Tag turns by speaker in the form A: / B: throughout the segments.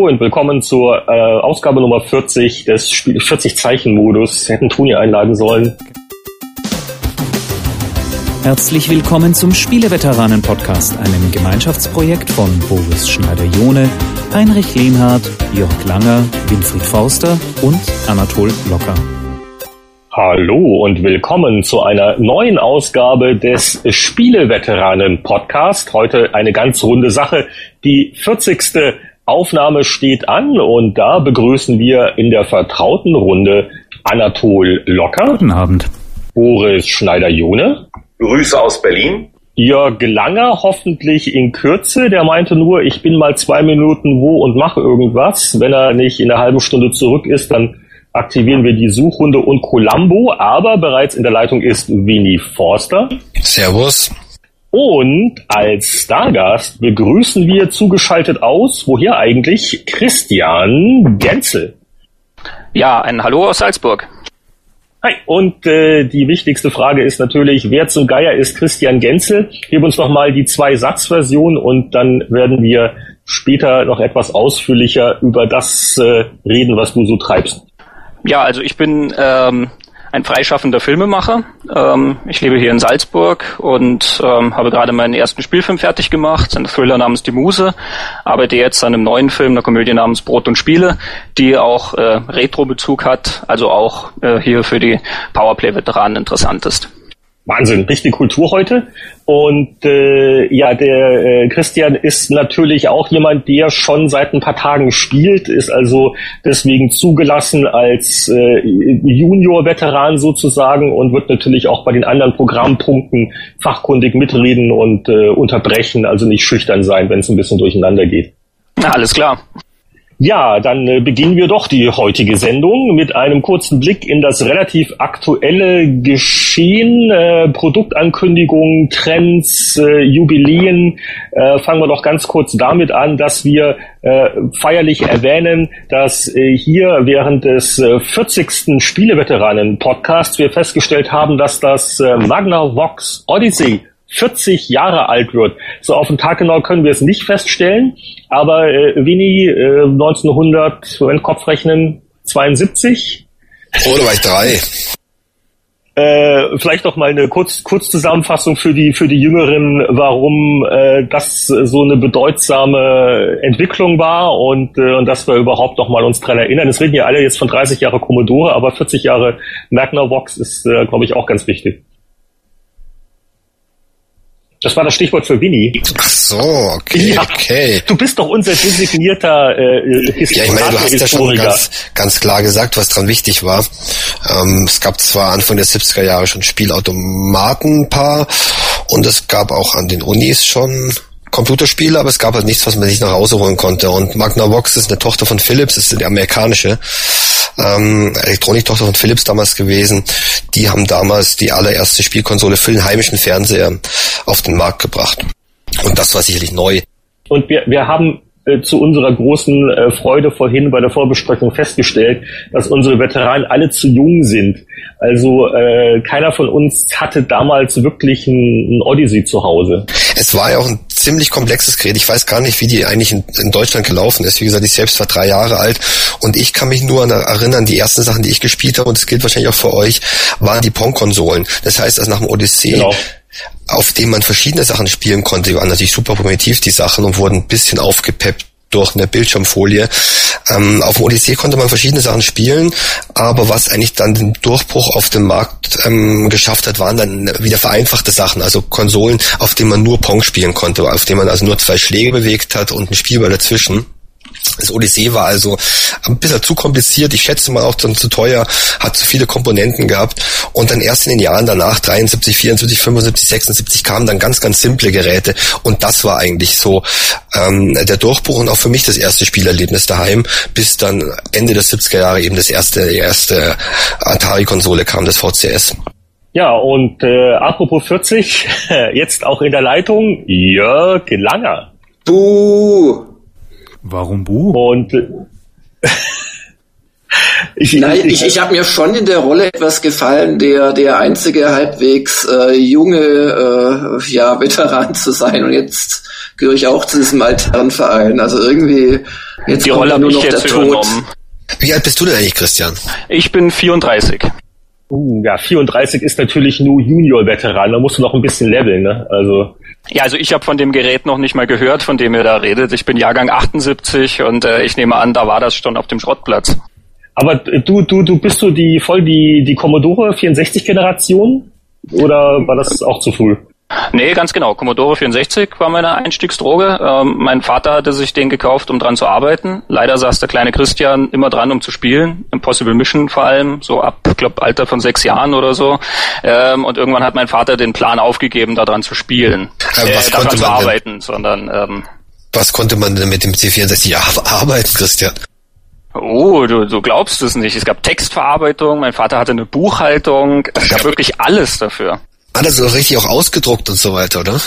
A: und willkommen zur äh, Ausgabe Nummer 40 des 40-Zeichen-Modus. Hätten Toni einladen sollen.
B: Herzlich willkommen zum Spieleveteranen-Podcast, einem Gemeinschaftsprojekt von Boris Schneider-Jone, Heinrich Lehnhardt, Jörg Langer, Winfried Forster und Anatol Locker.
A: Hallo und willkommen zu einer neuen Ausgabe des Spieleveteranen-Podcast. Heute eine ganz runde Sache, die 40. Aufnahme steht an und da begrüßen wir in der vertrauten Runde Anatol Locker.
B: Guten Abend.
A: Boris Schneider-Jone.
C: Grüße aus Berlin.
A: Jörg Langer hoffentlich in Kürze. Der meinte nur, ich bin mal zwei Minuten wo und mache irgendwas. Wenn er nicht in einer halben Stunde zurück ist, dann aktivieren wir die Suchrunde und Columbo. Aber bereits in der Leitung ist Winnie Forster.
D: Servus.
A: Und als Stargast begrüßen wir zugeschaltet aus, woher eigentlich, Christian Genzel.
E: Ja, ein Hallo aus Salzburg.
A: Hi, und äh, die wichtigste Frage ist natürlich, wer zum Geier ist Christian Genzel? Gib uns noch mal die Zwei-Satz-Version und dann werden wir später noch etwas ausführlicher über das äh, reden, was du so treibst.
E: Ja, also ich bin ähm, ein freischaffender Filmemacher. Ähm, ich lebe hier in Salzburg und ähm, habe gerade meinen ersten Spielfilm fertig gemacht, ein Thriller namens Die Muse. Arbeite jetzt an einem neuen Film, einer Komödie namens Brot und Spiele, die auch äh, Retro-Bezug hat, also auch äh, hier für die Powerplay-Veteranen interessant ist.
A: Wahnsinn, richtig Kultur heute. Und äh, ja, der äh, Christian ist natürlich auch jemand, der schon seit ein paar Tagen spielt, ist also deswegen zugelassen als äh, Junior-Veteran sozusagen und wird natürlich auch bei den anderen Programmpunkten fachkundig mitreden und äh, unterbrechen, also nicht schüchtern sein, wenn es ein bisschen durcheinander geht.
E: Na, alles klar.
A: Ja, dann äh, beginnen wir doch die heutige Sendung mit einem kurzen Blick in das relativ aktuelle Geschehen, äh, Produktankündigungen, Trends, äh, Jubiläen. Äh, fangen wir doch ganz kurz damit an, dass wir äh, feierlich erwähnen, dass äh, hier während des äh, 40. Spieleveteranen-Podcasts wir festgestellt haben, dass das Magna Vox Odyssey 40 Jahre alt wird. So auf den Tag genau können wir es nicht feststellen, aber äh, Winnie äh, 1900, wenn Kopf rechnen, 72.
D: Oder war ich drei?
A: Äh, vielleicht noch mal eine Kurz Kurzzusammenfassung für die für die Jüngeren, warum äh, das so eine bedeutsame Entwicklung war und äh, und dass wir überhaupt noch mal uns dran erinnern. Es reden ja alle jetzt von 30 Jahre Commodore, aber 40 Jahre Magnavox ist, äh, glaube ich, auch ganz wichtig. Das war das Stichwort für Winnie.
D: Ach so, okay, ja, okay.
A: Du bist doch unser designierter äh,
D: Historiker. Ja, ich meine, du hast ja schon ganz, ganz klar gesagt, was dran wichtig war. Ähm, es gab zwar Anfang der 70er Jahre schon Spielautomaten ein paar und es gab auch an den Unis schon Computerspiele, aber es gab halt nichts, was man sich nach Hause holen konnte. Und Magnavox ist eine Tochter von Philips, ist die amerikanische ähm, Elektroniktochter von Philips damals gewesen. Die haben damals die allererste Spielkonsole für den heimischen Fernseher auf den Markt gebracht. Und das war sicherlich neu.
A: Und wir, wir haben äh, zu unserer großen äh, Freude vorhin bei der Vorbesprechung festgestellt, dass unsere Veteranen alle zu jung sind. Also äh, keiner von uns hatte damals wirklich ein, ein Odyssey zu Hause.
D: Es war ja auch ein ziemlich komplexes Gerät. Ich weiß gar nicht, wie die eigentlich in, in, Deutschland gelaufen ist. Wie gesagt, ich selbst war drei Jahre alt und ich kann mich nur an erinnern, die ersten Sachen, die ich gespielt habe, und das gilt wahrscheinlich auch für euch, waren die Pong-Konsolen. Das heißt, also nach dem Odyssee genau auf dem man verschiedene Sachen spielen konnte, waren natürlich super primitiv die Sachen und wurden ein bisschen aufgepeppt durch eine Bildschirmfolie. Ähm, auf dem Odyssee konnte man verschiedene Sachen spielen, aber was eigentlich dann den Durchbruch auf dem Markt ähm, geschafft hat, waren dann wieder vereinfachte Sachen, also Konsolen, auf denen man nur Pong spielen konnte, auf denen man also nur zwei Schläge bewegt hat und ein Spielball dazwischen. Das Odyssee war also ein bisschen zu kompliziert, ich schätze mal auch dann zu teuer, hat zu viele Komponenten gehabt und dann erst in den Jahren danach, 73, 74, 75, 76, kamen dann ganz, ganz simple Geräte und das war eigentlich so ähm, der Durchbruch und auch für mich das erste Spielerlebnis daheim, bis dann Ende der 70er Jahre eben das erste, die erste Atari-Konsole kam, das VCS.
A: Ja, und äh, apropos 40, jetzt auch in der Leitung Jörg Langer.
C: Buh!
B: Warum Buh?
A: Und
C: Ich, Nein, ich, ich habe mir schon in der Rolle etwas gefallen, der der einzige halbwegs äh, junge äh, ja, Veteran zu sein. Und jetzt gehöre ich auch zu diesem alteren Verein. Also irgendwie jetzt
E: Die Rolle nur noch der Tod. Übernommen.
D: Wie alt bist du denn eigentlich, Christian?
E: Ich bin 34.
A: Uh, ja, 34 ist natürlich nur Junior-Veteran, da musst du noch ein bisschen leveln, ne? Also.
E: Ja, also ich habe von dem Gerät noch nicht mal gehört, von dem ihr da redet. Ich bin Jahrgang 78 und äh, ich nehme an, da war das schon auf dem Schrottplatz.
A: Aber du, du, du bist so die voll die, die Commodore 64 Generation? Oder war das auch zu früh?
E: Nee, ganz genau. Commodore 64 war meine Einstiegsdroge. Ähm, mein Vater hatte sich den gekauft, um dran zu arbeiten. Leider saß der kleine Christian immer dran, um zu spielen. Impossible Mission vor allem, so ab, glaub, Alter von sechs Jahren oder so. Ähm, und irgendwann hat mein Vater den Plan aufgegeben, daran zu spielen.
D: Äh, was äh, daran zu
E: arbeiten, denn, sondern ähm,
D: was konnte man denn mit dem C64 arbeiten, Christian?
E: Oh, du, du glaubst es nicht. Es gab Textverarbeitung, mein Vater hatte eine Buchhaltung, es gab wirklich alles dafür.
D: Ah, das ist richtig auch ausgedruckt und so weiter, oder?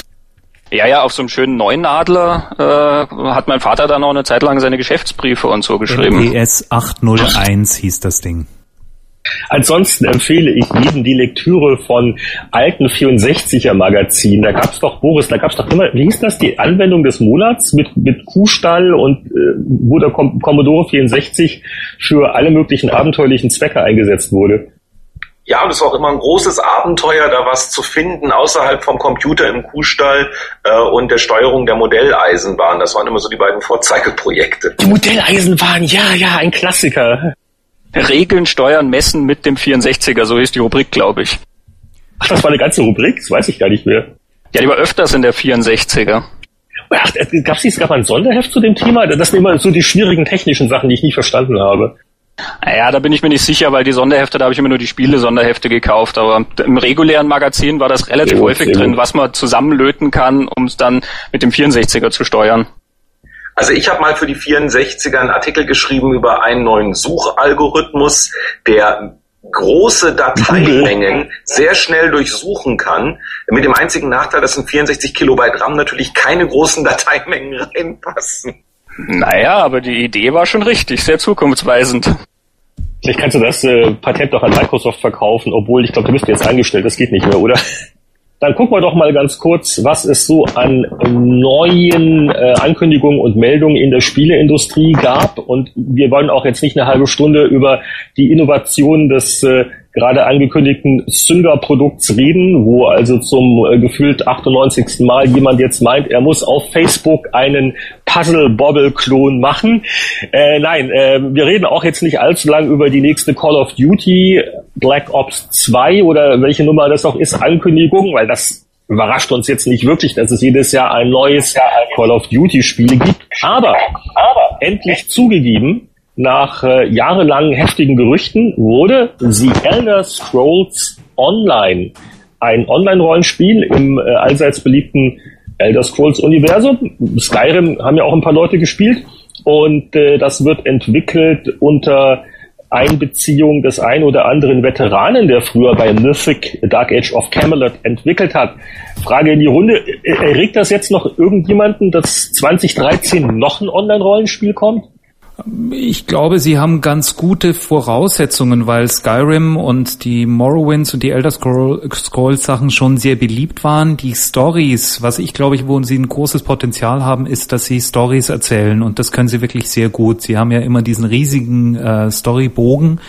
E: Ja, ja, auf so einem schönen neuen Adler äh, hat mein Vater dann noch eine Zeit lang seine Geschäftsbriefe und so geschrieben.
B: PS 801 hieß das Ding.
A: Ansonsten empfehle ich jedem die Lektüre von alten 64er Magazinen. Da gab's doch, Boris, da gab's doch immer, wie hieß das, die Anwendung des Monats mit, mit Kuhstall und äh, wo der Commodore 64 für alle möglichen abenteuerlichen Zwecke eingesetzt wurde.
F: Ja, und es war auch immer ein großes Abenteuer, da was zu finden außerhalb vom Computer im Kuhstall äh, und der Steuerung der Modelleisenbahn. Das waren immer so die beiden Vorzeigeprojekte.
A: Die Modelleisenbahn, ja, ja, ein Klassiker.
E: Regeln, Steuern, Messen mit dem 64er, so ist die Rubrik, glaube ich.
A: Ach, das war eine ganze Rubrik? Das weiß ich gar nicht mehr.
E: Ja, die war öfters in der 64er.
A: Ach, gab es gab ein Sonderheft zu dem Thema? Das sind immer so die schwierigen technischen Sachen, die ich nicht verstanden habe.
E: Ja, da bin ich mir nicht sicher, weil die Sonderhefte, da habe ich immer nur die Spiele-Sonderhefte gekauft. Aber im regulären Magazin war das relativ sehr häufig drin, was man zusammenlöten kann, um es dann mit dem 64er zu steuern.
F: Also ich habe mal für die 64er einen Artikel geschrieben über einen neuen Suchalgorithmus, der große Dateimengen sehr schnell durchsuchen kann, mit dem einzigen Nachteil, dass in 64 Kilobyte RAM natürlich keine großen Dateimengen reinpassen.
E: Naja, aber die Idee war schon richtig, sehr zukunftsweisend.
A: Vielleicht kannst du das äh, Patent doch an Microsoft verkaufen, obwohl ich glaube, du bist jetzt eingestellt, das geht nicht mehr, oder? Dann gucken wir doch mal ganz kurz, was es so an neuen äh, Ankündigungen und Meldungen in der Spieleindustrie gab. Und wir wollen auch jetzt nicht eine halbe Stunde über die Innovation des äh, gerade angekündigten Sünder-Produkts reden, wo also zum äh, gefühlt 98. Mal jemand jetzt meint, er muss auf Facebook einen Puzzle-Bobble-Klon machen. Äh, nein, äh, wir reden auch jetzt nicht allzu lang über die nächste Call of Duty Black Ops 2 oder welche Nummer das auch ist, Ankündigung, weil das überrascht uns jetzt nicht wirklich, dass es jedes Jahr ein neues Call of Duty Spiel gibt. Aber, aber endlich zugegeben, nach äh, jahrelangen heftigen Gerüchten wurde The Elder Scrolls Online, ein Online-Rollenspiel im äh, allseits beliebten Elder Scrolls Universum. Skyrim haben ja auch ein paar Leute gespielt und äh, das wird entwickelt unter Einbeziehung des ein oder anderen Veteranen, der früher bei Mythic Dark Age of Camelot entwickelt hat. Frage in die Runde, erregt das jetzt noch irgendjemanden, dass 2013 noch ein Online-Rollenspiel kommt?
B: Ich glaube, sie haben ganz gute Voraussetzungen, weil Skyrim und die Morrowinds und die Elder Scrolls Sachen schon sehr beliebt waren. Die Stories, was ich glaube wo sie ein großes Potenzial haben, ist, dass sie Stories erzählen und das können sie wirklich sehr gut. Sie haben ja immer diesen riesigen äh, Storybogen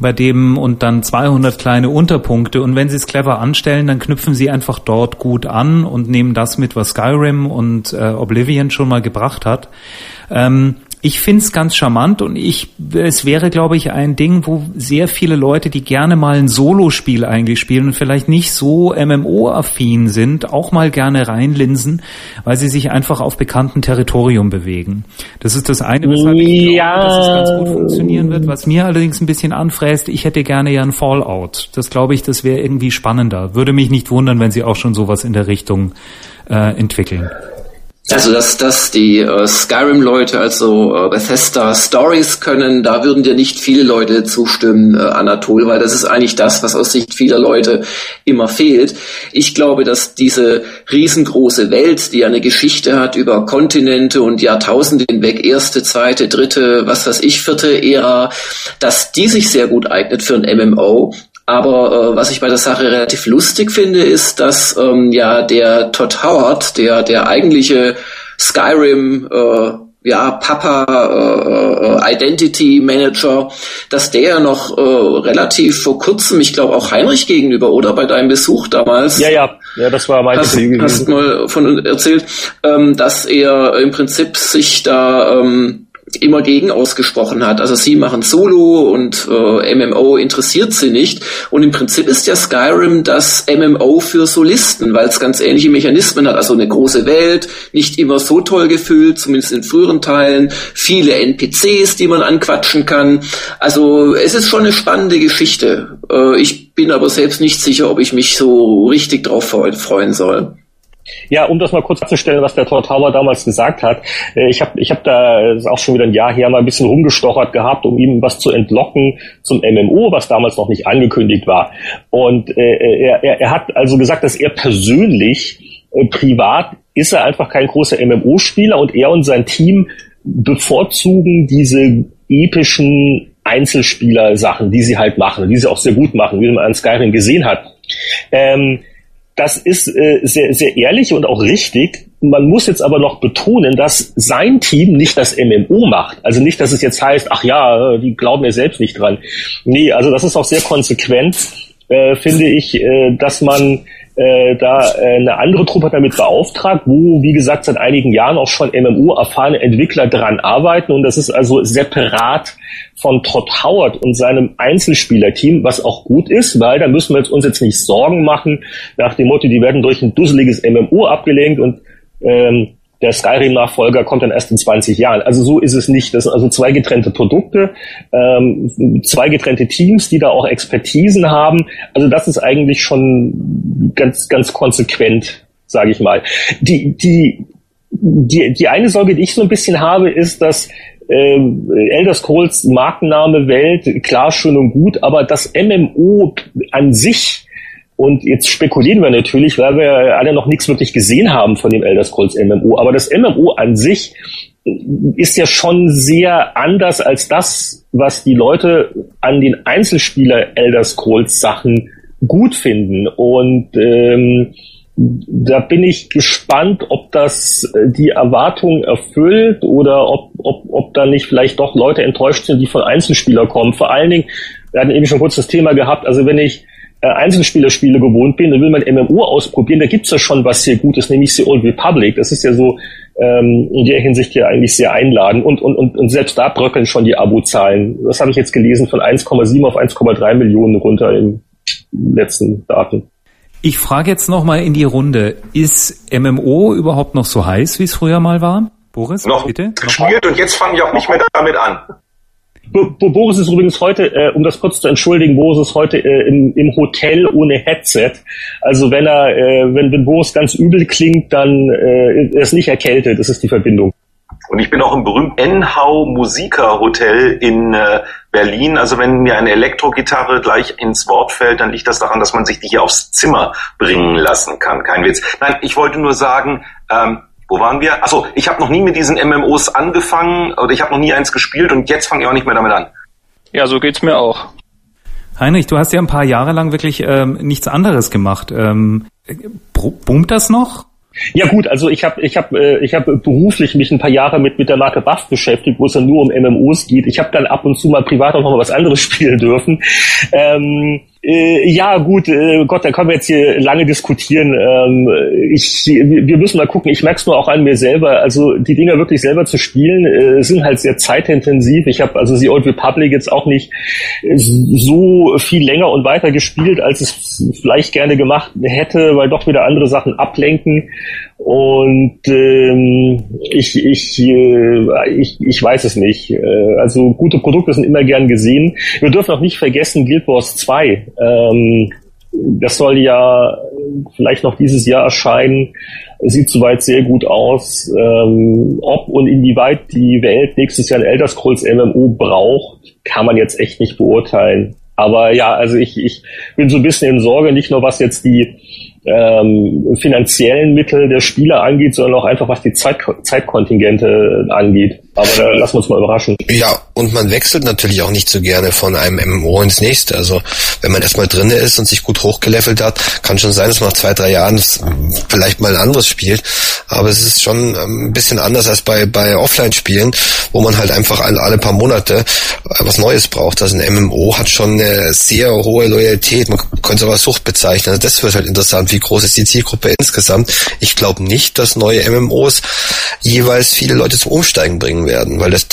B: bei dem und dann 200 kleine Unterpunkte und wenn sie es clever anstellen, dann knüpfen sie einfach dort gut an und nehmen das mit, was Skyrim und äh, Oblivion schon mal gebracht hat. Ähm, ich find's ganz charmant und ich, es wäre, glaube ich, ein Ding, wo sehr viele Leute, die gerne mal ein Solospiel eigentlich spielen und vielleicht nicht so MMO-affin sind, auch mal gerne reinlinsen, weil sie sich einfach auf bekanntem Territorium bewegen. Das ist das eine, weshalb ich ja. glaube, dass es ganz gut funktionieren wird. Was mir allerdings ein bisschen anfräst, ich hätte gerne ja ein Fallout. Das glaube ich, das wäre irgendwie spannender. Würde mich nicht wundern, wenn sie auch schon sowas in der Richtung äh, entwickeln.
C: Also dass, dass die äh, Skyrim-Leute, also äh, Bethesda Stories können, da würden dir nicht viele Leute zustimmen, äh, Anatol, weil das ist eigentlich das, was aus Sicht vieler Leute immer fehlt. Ich glaube, dass diese riesengroße Welt, die eine Geschichte hat über Kontinente und Jahrtausende hinweg, erste, zweite, dritte, was weiß ich, vierte Ära, dass die sich sehr gut eignet für ein MMO aber äh, was ich bei der Sache relativ lustig finde, ist, dass ähm, ja der Todd Howard, der der eigentliche Skyrim äh, ja, Papa äh, äh Identity Manager, dass der noch äh, relativ vor kurzem, ich glaube auch Heinrich gegenüber, oder? Bei deinem Besuch damals.
A: Ja, ja, ja, das war mein
C: hast, hast mal von erzählt, ähm, dass er im Prinzip sich da ähm, immer gegen ausgesprochen hat. Also sie machen Solo und äh, MMO interessiert sie nicht. Und im Prinzip ist ja Skyrim das MMO für Solisten, weil es ganz ähnliche Mechanismen hat. Also eine große Welt, nicht immer so toll gefüllt, zumindest in früheren Teilen. Viele NPCs, die man anquatschen kann. Also es ist schon eine spannende Geschichte. Äh, ich bin aber selbst nicht sicher, ob ich mich so richtig drauf freuen soll.
A: Ja, um das mal kurz abzustellen, was der Tortauer damals gesagt hat. Äh, ich habe ich hab da, ist auch schon wieder ein Jahr her, mal ein bisschen rumgestochert gehabt, um ihm was zu entlocken zum MMO, was damals noch nicht angekündigt war. Und äh, er, er, er hat also gesagt, dass er persönlich, äh, privat, ist er einfach kein großer MMO-Spieler und er und sein Team bevorzugen diese epischen Einzelspieler-Sachen, die sie halt machen, die sie auch sehr gut machen, wie man an Skyrim gesehen hat. Ähm, das ist äh, sehr, sehr ehrlich und auch richtig. Man muss jetzt aber noch betonen, dass sein Team nicht das MMO macht. Also nicht, dass es jetzt heißt, ach ja, die glauben ja selbst nicht dran. Nee, also das ist auch sehr konsequent, äh, finde ich, äh, dass man äh, da äh, eine andere Truppe damit beauftragt, wo, wie gesagt, seit einigen Jahren auch schon MMO-erfahrene Entwickler dran arbeiten. Und das ist also separat von Todd Howard und seinem Einzelspielerteam, was auch gut ist, weil da müssen wir uns jetzt nicht Sorgen machen nach dem Motto, die werden durch ein dusseliges MMO abgelenkt. Und ähm, der Skyrim-Nachfolger kommt dann erst in 20 Jahren. Also so ist es nicht. Das sind also zwei getrennte Produkte, ähm, zwei getrennte Teams, die da auch Expertisen haben. Also das ist eigentlich schon ganz, ganz konsequent, sage ich mal. Die, die, die, die eine Sorge, die ich so ein bisschen habe, ist, dass äh, Elder Scrolls Markenname Welt, klar, schön und gut, aber das MMO an sich und jetzt spekulieren wir natürlich, weil wir alle noch nichts wirklich gesehen haben von dem Elder Scrolls MMO. Aber das MMO an sich ist ja schon sehr anders als das, was die Leute an den Einzelspieler Elder Scrolls Sachen gut finden. Und ähm, da bin ich gespannt, ob das die Erwartungen erfüllt oder ob, ob, ob da nicht vielleicht doch Leute enttäuscht sind, die von Einzelspieler kommen. Vor allen Dingen, wir hatten eben schon kurz das Thema gehabt, also wenn ich äh, Einzelspielerspiele gewohnt bin, dann will man MMO ausprobieren, da gibt's ja schon was sehr Gutes, nämlich The Old Republic. Das ist ja so ähm, in der Hinsicht ja eigentlich sehr einladend und, und, und, und selbst da bröckeln schon die Abo-Zahlen. Das habe ich jetzt gelesen, von 1,7 auf 1,3 Millionen runter im letzten Daten.
B: Ich frage jetzt nochmal in die Runde, ist MMO überhaupt noch so heiß, wie es früher mal war?
F: Boris, noch bitte? Gespielt und jetzt fange ich auch nicht mehr damit an.
A: Boris ist übrigens heute, äh, um das kurz zu entschuldigen, Boris ist heute äh, im, im Hotel ohne Headset. Also wenn er, äh, wenn, wenn Boris ganz übel klingt, dann äh, er ist nicht erkältet, das ist die Verbindung.
F: Und ich bin auch im berühmten Enhau Musiker Hotel in äh, Berlin. Also wenn mir eine Elektrogitarre gleich ins Wort fällt, dann liegt das daran, dass man sich die hier aufs Zimmer bringen lassen kann. Kein Witz. Nein, ich wollte nur sagen, ähm, wo waren wir? Achso, ich habe noch nie mit diesen MMOs angefangen oder ich habe noch nie eins gespielt und jetzt fange ich auch nicht mehr damit an.
E: Ja, so geht's mir auch.
B: Heinrich, du hast ja ein paar Jahre lang wirklich ähm, nichts anderes gemacht. Ähm, boomt das noch?
A: Ja gut, also ich habe ich hab, äh, ich hab beruflich mich ein paar Jahre mit mit der Marke Buff beschäftigt, wo es dann nur um MMOs geht. Ich habe dann ab und zu mal privat auch noch mal was anderes spielen dürfen. Ähm, äh, ja, gut, äh, Gott, da können wir jetzt hier lange diskutieren. Ähm, ich, wir müssen mal gucken. Ich merke es nur auch an mir selber. Also die Dinger wirklich selber zu spielen, äh, sind halt sehr zeitintensiv. Ich habe also The Old Republic jetzt auch nicht so viel länger und weiter gespielt, als es vielleicht gerne gemacht hätte, weil doch wieder andere Sachen ablenken. Und ähm, ich, ich, äh, ich, ich weiß es nicht. Äh, also gute Produkte sind immer gern gesehen. Wir dürfen auch nicht vergessen Guild Wars 2. Ähm, das soll ja vielleicht noch dieses Jahr erscheinen. Sieht soweit sehr gut aus. Ähm, ob und inwieweit die Welt nächstes Jahr ein Elder Scrolls MMO braucht, kann man jetzt echt nicht beurteilen. Aber ja, also ich, ich bin so ein bisschen in Sorge, nicht nur was jetzt die ähm, finanziellen Mittel der Spieler angeht, sondern auch einfach was die Zeit, Zeitkontingente angeht. Aber da lassen wir uns mal überraschen.
D: Ja, und man wechselt natürlich auch nicht so gerne von einem MMO ins nächste. Also wenn man erstmal drinne ist und sich gut hochgelevelt hat, kann schon sein, dass man nach zwei, drei Jahren vielleicht mal ein anderes spielt. Aber es ist schon ein bisschen anders als bei, bei Offline-Spielen, wo man halt einfach alle, paar Monate was Neues braucht. Also ein MMO hat schon eine sehr hohe Loyalität. Man könnte es aber Sucht bezeichnen. Also das wird halt interessant. Wie groß ist die Zielgruppe insgesamt? Ich glaube nicht, dass neue MMOs jeweils viele Leute zum Umsteigen bringen werden, weil das,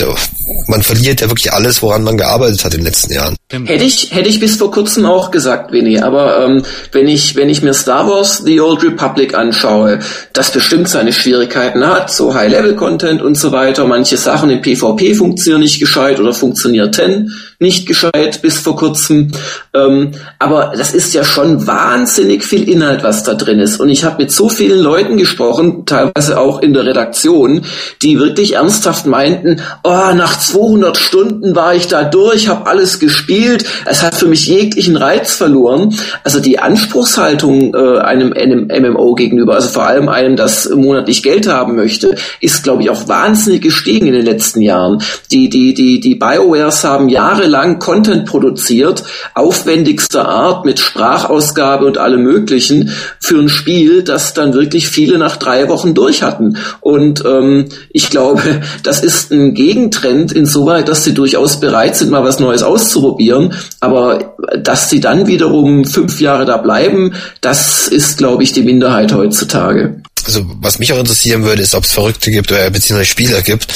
D: man verliert ja wirklich alles, woran man gearbeitet hat in den letzten Jahren.
C: Hätte ich, hätte ich bis vor kurzem auch gesagt, Winnie, aber ähm, wenn ich, wenn ich mir Star Wars The Old Republic anschaue, das bestimmt seine Schwierigkeiten hat, so High-Level-Content und so weiter, manche Sachen im PvP funktionieren nicht gescheit oder funktionierten nicht gescheit bis vor kurzem. Ähm, aber das ist ja schon wahnsinnig viel Inhalt, was da drin ist. Und ich habe mit so vielen Leuten gesprochen, teilweise auch in der Redaktion, die wirklich ernsthaft meinten, oh, nach 200 Stunden war ich da durch, habe alles gespielt, es hat für mich jeglichen Reiz verloren. Also die Anspruchshaltung äh, einem, einem MMO gegenüber, also vor allem einem, das monatlich Geld haben möchte, ist, glaube ich, auch wahnsinnig gestiegen in den letzten Jahren. Die, die, die, die BioWares haben Jahre jahrelang Content produziert, aufwendigster Art mit Sprachausgabe und allem möglichen für ein Spiel, das dann wirklich viele nach drei Wochen durch hatten. Und ähm, ich glaube, das ist ein Gegentrend insoweit, dass sie durchaus bereit sind, mal was Neues auszuprobieren. Aber dass sie dann wiederum fünf Jahre da bleiben, das ist, glaube ich, die Minderheit heutzutage
D: also was mich auch interessieren würde, ist, ob es Verrückte gibt oder beziehungsweise Spieler gibt,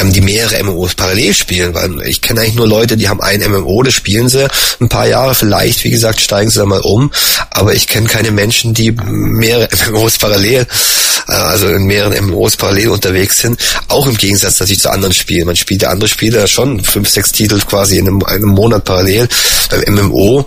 D: ähm, die mehrere MMOs parallel spielen, weil ich kenne eigentlich nur Leute, die haben ein MMO, das spielen sie ein paar Jahre, vielleicht, wie gesagt, steigen sie da mal um, aber ich kenne keine Menschen, die mehrere MMOs parallel, äh, also in mehreren MMOs parallel unterwegs sind, auch im Gegensatz natürlich zu anderen Spielen. Man spielt ja andere Spiele schon fünf, sechs Titel quasi in einem, einem Monat parallel. Beim MMO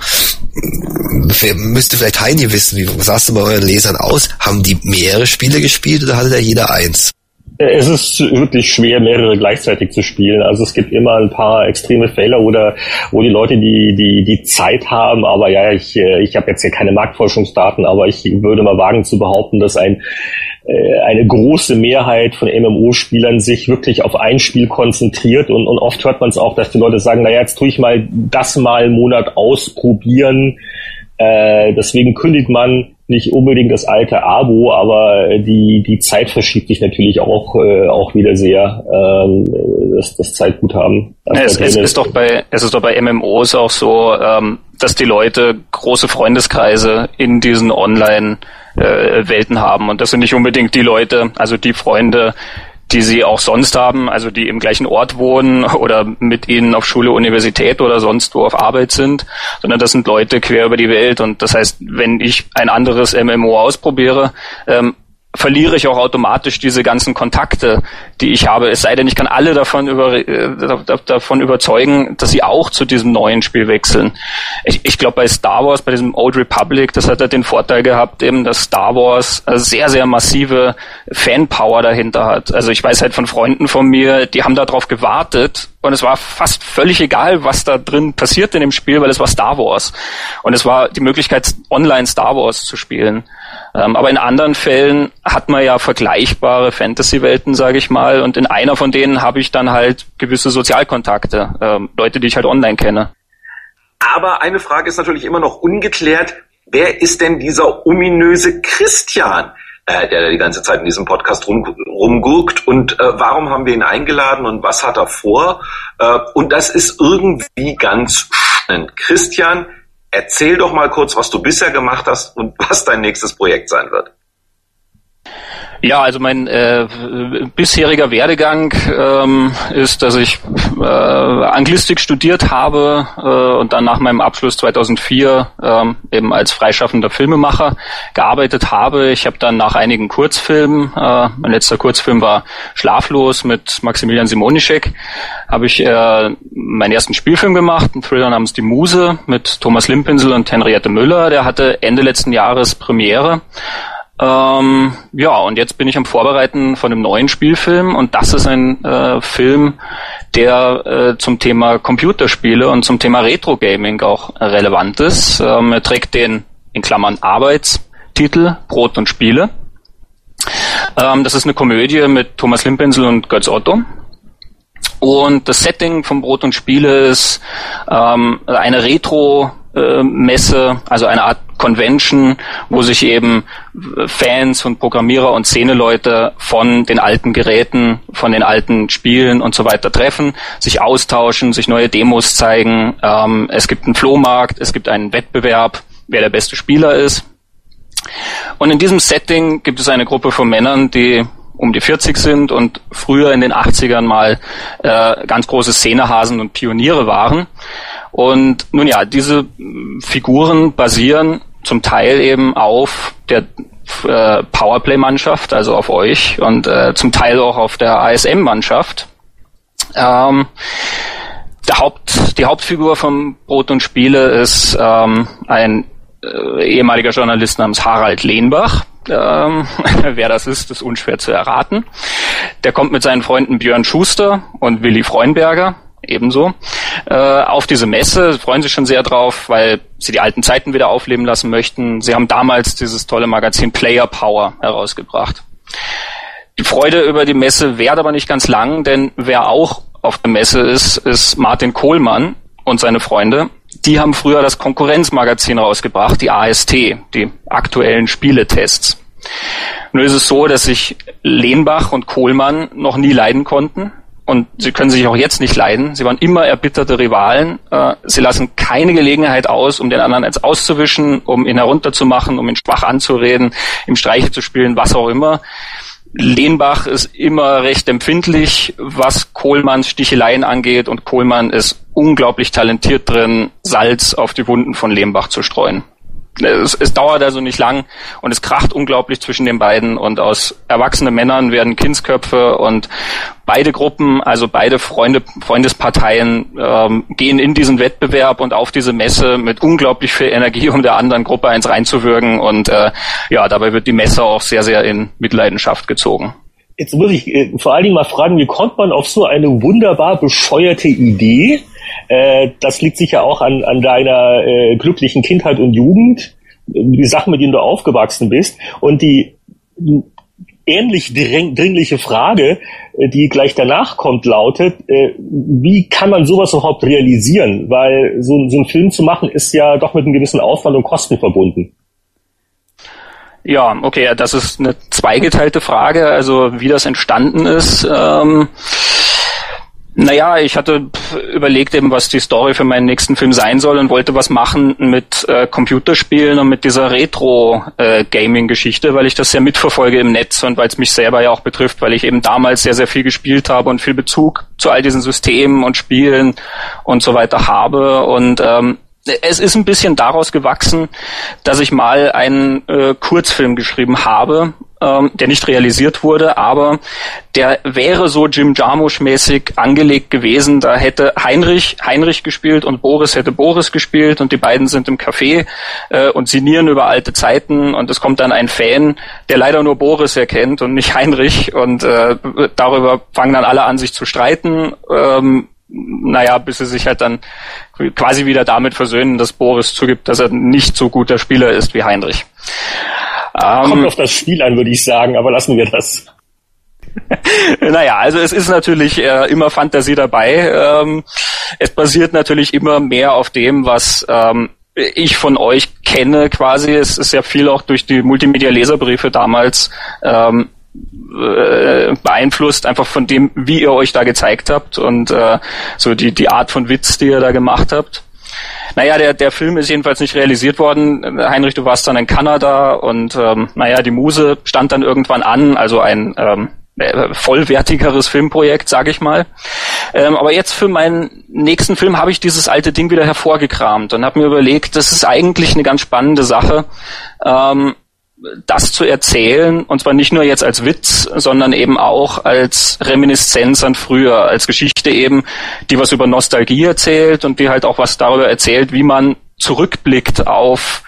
D: müsste vielleicht Heini wissen, wie sah denn bei euren Lesern aus? Haben die mehrere Spiele gespielt oder hatte da jeder eins?
A: Es ist wirklich schwer, mehrere gleichzeitig zu spielen. Also es gibt immer ein paar extreme Fehler oder wo die Leute die, die, die Zeit haben. Aber ja, ich, ich habe jetzt hier keine Marktforschungsdaten, aber ich würde mal wagen zu behaupten, dass ein äh, eine große Mehrheit von MMO-Spielern sich wirklich auf ein Spiel konzentriert und, und oft hört man es auch, dass die Leute sagen, naja, jetzt tue ich mal das mal einen Monat ausprobieren. Äh, deswegen kündigt man nicht unbedingt das alte Abo, aber die, die Zeit verschiebt sich natürlich auch, äh, auch wieder sehr, ähm, das, das Zeitguthaben.
E: Es, es, ist doch bei, es ist doch bei MMOs auch so, ähm, dass die Leute große Freundeskreise in diesen Online- äh, Welten haben. Und das sind nicht unbedingt die Leute, also die Freunde, die sie auch sonst haben, also die im gleichen Ort wohnen oder mit ihnen auf Schule, Universität oder sonst wo auf Arbeit sind, sondern das sind Leute quer über die Welt. Und das heißt, wenn ich ein anderes MMO ausprobiere, ähm, verliere ich auch automatisch diese ganzen Kontakte, die ich habe. Es sei denn, ich kann alle davon, über, äh, davon überzeugen, dass sie auch zu diesem neuen Spiel wechseln. Ich, ich glaube, bei Star Wars, bei diesem Old Republic, das hat ja den Vorteil gehabt, eben, dass Star Wars sehr, sehr massive Fanpower dahinter hat. Also ich weiß halt von Freunden von mir, die haben darauf gewartet und es war fast völlig egal, was da drin passiert in dem Spiel, weil es war Star Wars. Und es war die Möglichkeit, online Star Wars zu spielen. Ähm, aber in anderen Fällen hat man ja vergleichbare Fantasy-Welten, sage ich mal, und in einer von denen habe ich dann halt gewisse Sozialkontakte, ähm, Leute, die ich halt online kenne.
F: Aber eine Frage ist natürlich immer noch ungeklärt. Wer ist denn dieser ominöse Christian, äh, der die ganze Zeit in diesem Podcast rum, rumgurkt? Und äh, warum haben wir ihn eingeladen und was hat er vor? Äh, und das ist irgendwie ganz spannend. Christian Erzähl doch mal kurz, was du bisher gemacht hast und was dein nächstes Projekt sein wird.
E: Ja, also mein äh, bisheriger Werdegang ähm, ist, dass ich äh, Anglistik studiert habe äh, und dann nach meinem Abschluss 2004 ähm, eben als freischaffender Filmemacher gearbeitet habe. Ich habe dann nach einigen Kurzfilmen, äh, mein letzter Kurzfilm war Schlaflos mit Maximilian Simonischek, habe ich äh, meinen ersten Spielfilm gemacht, einen Thriller namens Die Muse mit Thomas Limpinsel und Henriette Müller. Der hatte Ende letzten Jahres Premiere. Ähm, ja, und jetzt bin ich am Vorbereiten von einem neuen Spielfilm und das ist ein äh, Film, der äh, zum Thema Computerspiele und zum Thema Retro-Gaming auch relevant ist. Ähm, er trägt den, in Klammern, Arbeitstitel Brot und Spiele. Ähm, das ist eine Komödie mit Thomas Limpinsel und Götz Otto. Und das Setting von Brot und Spiele ist ähm, eine Retro äh, Messe, also eine Art Convention, wo sich eben Fans und Programmierer und Szeneleute von den alten Geräten, von den alten Spielen und so weiter treffen, sich austauschen, sich neue Demos zeigen. Ähm, es gibt einen Flohmarkt, es gibt einen Wettbewerb, wer der beste Spieler ist. Und in diesem Setting gibt es eine Gruppe von Männern, die um die 40 sind und früher in den 80ern mal äh, ganz große Szenehasen und Pioniere waren. Und nun ja, diese Figuren basieren zum Teil eben auf der äh, Powerplay-Mannschaft, also auf euch und äh, zum Teil auch auf der ASM-Mannschaft. Ähm, der Haupt, die Hauptfigur von Brot und Spiele ist ähm, ein äh, ehemaliger Journalist namens Harald Lehnbach. Ähm, wer das ist, ist unschwer zu erraten. Der kommt mit seinen Freunden Björn Schuster und Willi Freunberger ebenso äh, auf diese Messe, freuen sich schon sehr drauf, weil sie die alten Zeiten wieder aufleben lassen möchten. Sie haben damals dieses tolle Magazin Player Power herausgebracht. Die Freude über die Messe währt aber nicht ganz lang, denn wer auch auf der Messe ist, ist Martin Kohlmann und seine Freunde. Die haben früher das Konkurrenzmagazin rausgebracht, die AST, die aktuellen Spieletests. Nur ist es so, dass sich Lehnbach und Kohlmann noch nie leiden konnten. Und sie können sich auch jetzt nicht leiden. Sie waren immer erbitterte Rivalen. Äh, sie lassen keine Gelegenheit aus, um den anderen als auszuwischen, um ihn herunterzumachen, um ihn schwach anzureden, ihm Streiche zu spielen, was auch immer. Lehnbach ist immer recht empfindlich, was Kohlmanns Sticheleien angeht und Kohlmann ist unglaublich talentiert drin, Salz auf die Wunden von Lehnbach zu streuen es, es dauert also nicht lang und es kracht unglaublich zwischen den beiden und aus erwachsenen Männern werden Kindsköpfe und beide Gruppen, also beide Freunde, Freundesparteien ähm, gehen in diesen Wettbewerb und auf diese Messe mit unglaublich viel Energie, um der anderen Gruppe eins reinzuwirken und äh, ja, dabei wird die Messe auch sehr, sehr in Mitleidenschaft gezogen.
A: Jetzt muss ich äh, vor allen Dingen mal fragen, wie kommt man auf so eine wunderbar bescheuerte Idee? Äh, das liegt sicher auch an, an deiner äh, glücklichen Kindheit und Jugend, die Sachen, mit denen du aufgewachsen bist. Und die ähnlich dringliche Frage, äh, die gleich danach kommt, lautet, äh, wie kann man sowas überhaupt realisieren? Weil so, so ein Film zu machen ist ja doch mit einem gewissen Aufwand und Kosten verbunden.
E: Ja, okay, das ist eine zweigeteilte Frage, also wie das entstanden ist. Ähm naja, ich hatte überlegt eben, was die Story für meinen nächsten Film sein soll und wollte was machen mit äh, Computerspielen und mit dieser Retro-Gaming-Geschichte, äh, weil ich das sehr mitverfolge im Netz und weil es mich selber ja auch betrifft, weil ich eben damals sehr, sehr viel gespielt habe und viel Bezug zu all diesen Systemen und Spielen und so weiter habe. Und ähm, es ist ein bisschen daraus gewachsen, dass ich mal einen äh, Kurzfilm geschrieben habe, ähm, der nicht realisiert wurde, aber der wäre so Jim Jarmusch-mäßig angelegt gewesen. Da hätte Heinrich Heinrich gespielt und Boris hätte Boris gespielt und die beiden sind im Café äh, und sinnieren über alte Zeiten und es kommt dann ein Fan, der leider nur Boris erkennt und nicht Heinrich und äh, darüber fangen dann alle an, sich zu streiten. Ähm, naja, bis sie sich halt dann quasi wieder damit versöhnen, dass Boris zugibt, dass er nicht so guter Spieler ist wie Heinrich.
A: Kommt ähm, auf das Spiel an, würde ich sagen, aber lassen wir das.
E: naja, also es ist natürlich äh, immer Fantasie dabei. Ähm, es basiert natürlich immer mehr auf dem, was ähm, ich von euch kenne quasi. Es ist ja viel auch durch die Multimedia-Leserbriefe damals ähm, äh, beeinflusst, einfach von dem, wie ihr euch da gezeigt habt und äh, so die, die Art von Witz, die ihr da gemacht habt. Naja, der, der Film ist jedenfalls nicht realisiert worden. Heinrich, du warst dann in Kanada und ähm, naja, die Muse stand dann irgendwann an, also ein ähm, äh, vollwertigeres Filmprojekt, sage ich mal. Ähm, aber jetzt für meinen nächsten Film habe ich dieses alte Ding wieder hervorgekramt und habe mir überlegt, das ist eigentlich eine ganz spannende Sache. Ähm, das zu erzählen, und zwar nicht nur jetzt als Witz, sondern eben auch als Reminiszenz an früher, als Geschichte eben, die was über Nostalgie erzählt und die halt auch was darüber erzählt, wie man zurückblickt auf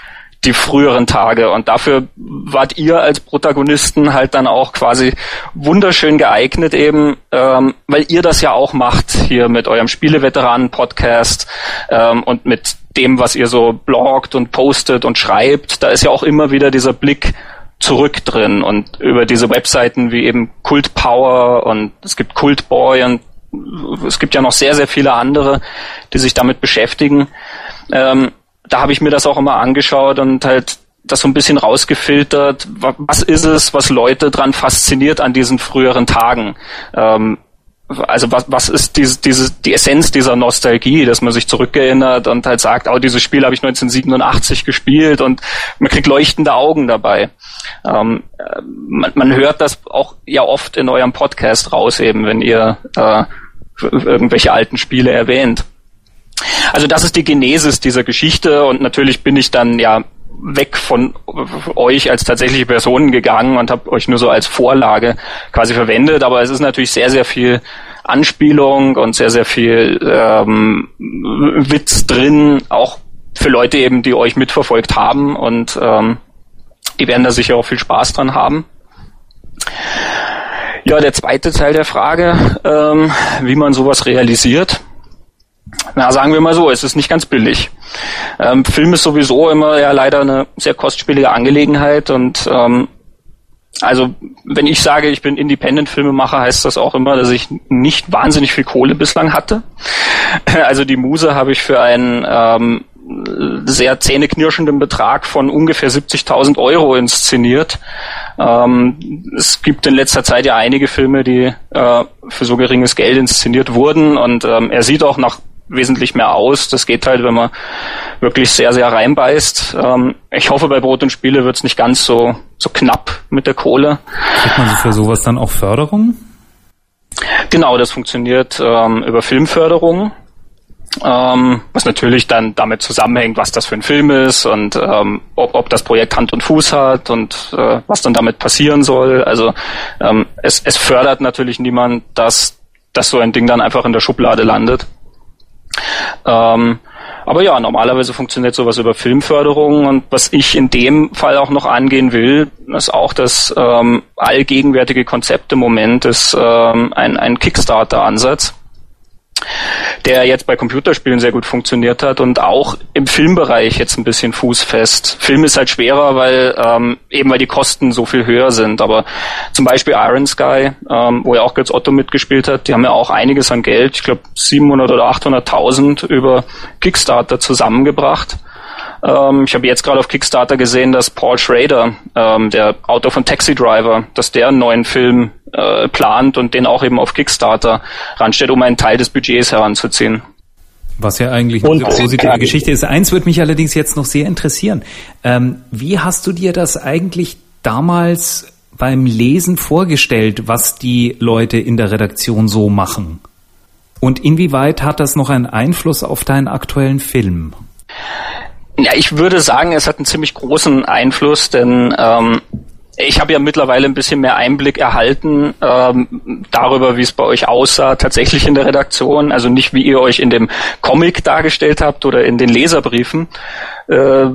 E: die früheren Tage. Und dafür wart ihr als Protagonisten halt dann auch quasi wunderschön geeignet eben, ähm, weil ihr das ja auch macht hier mit eurem Spieleveteranen-Podcast ähm, und mit dem, was ihr so bloggt und postet und schreibt. Da ist ja auch immer wieder dieser Blick zurück drin und über diese Webseiten wie eben Cult Power und es gibt Cult Boy und es gibt ja noch sehr, sehr viele andere, die sich damit beschäftigen. Ähm, da habe ich mir das auch immer angeschaut und halt das so ein bisschen rausgefiltert. Was ist es, was Leute dran fasziniert an diesen früheren Tagen? Ähm, also was, was ist diese, diese, die Essenz dieser Nostalgie, dass man sich zurückerinnert und halt sagt, oh, dieses Spiel habe ich 1987 gespielt und man kriegt leuchtende Augen dabei. Ähm, man, man hört das auch ja oft in eurem Podcast raus, eben wenn ihr äh, irgendwelche alten Spiele erwähnt. Also das ist die Genesis dieser Geschichte und natürlich bin ich dann ja weg von euch als tatsächliche Personen gegangen und habe euch nur so als Vorlage quasi verwendet, aber es ist natürlich sehr, sehr viel Anspielung und sehr, sehr viel ähm, Witz drin, auch für Leute eben, die euch mitverfolgt haben und ähm, die werden da sicher auch viel Spaß dran haben. Ja, der zweite Teil der Frage, ähm, wie man sowas realisiert. Na, sagen wir mal so, es ist nicht ganz billig. Ähm, Film ist sowieso immer ja leider eine sehr kostspielige Angelegenheit und ähm, also wenn ich sage, ich bin Independent-Filmemacher, heißt das auch immer, dass ich nicht wahnsinnig viel Kohle bislang hatte. Also die Muse habe ich für einen ähm, sehr zähneknirschenden Betrag von ungefähr 70.000 Euro inszeniert. Ähm, es gibt in letzter Zeit ja einige Filme, die äh, für so geringes Geld inszeniert wurden und ähm, er sieht auch nach wesentlich mehr aus. Das geht halt, wenn man wirklich sehr, sehr reinbeißt. Ähm, ich hoffe, bei Brot und Spiele wird es nicht ganz so, so knapp mit der Kohle.
B: Kriegt man für sowas dann auch Förderung?
E: Genau, das funktioniert ähm, über Filmförderung. Ähm, was natürlich dann damit zusammenhängt, was das für ein Film ist und ähm, ob, ob das Projekt Hand und Fuß hat und äh, was dann damit passieren soll. Also ähm, es, es fördert natürlich niemand, dass, dass so ein Ding dann einfach in der Schublade landet. Ähm, aber ja, normalerweise funktioniert sowas über Filmförderung und was ich in dem Fall auch noch angehen will, ist auch das ähm, allgegenwärtige Konzept im Moment ist ähm, ein, ein Kickstarter-Ansatz der jetzt bei Computerspielen sehr gut funktioniert hat und auch im Filmbereich jetzt ein bisschen fußfest. Film ist halt schwerer, weil ähm, eben weil die Kosten so viel höher sind. Aber zum Beispiel Iron Sky, ähm, wo ja auch Götz Otto mitgespielt hat, die haben ja auch einiges an Geld, ich glaube 700 oder 800.000 über Kickstarter zusammengebracht. Ähm, ich habe jetzt gerade auf Kickstarter gesehen, dass Paul Schrader, ähm, der Autor von Taxi Driver, dass der einen neuen Film äh, plant und den auch eben auf Kickstarter ranstellt, um einen Teil des Budgets heranzuziehen.
B: Was ja eigentlich eine positive Geschichte ist. Eins würde mich allerdings jetzt noch sehr interessieren. Ähm, wie hast du dir das eigentlich damals beim Lesen vorgestellt, was die Leute in der Redaktion so machen? Und inwieweit hat das noch einen Einfluss auf deinen aktuellen Film?
E: Ja, ich würde sagen, es hat einen ziemlich großen Einfluss, denn ähm, ich habe ja mittlerweile ein bisschen mehr Einblick erhalten ähm, darüber, wie es bei euch aussah, tatsächlich in der Redaktion. Also nicht, wie ihr euch in dem Comic dargestellt habt oder in den Leserbriefen, äh,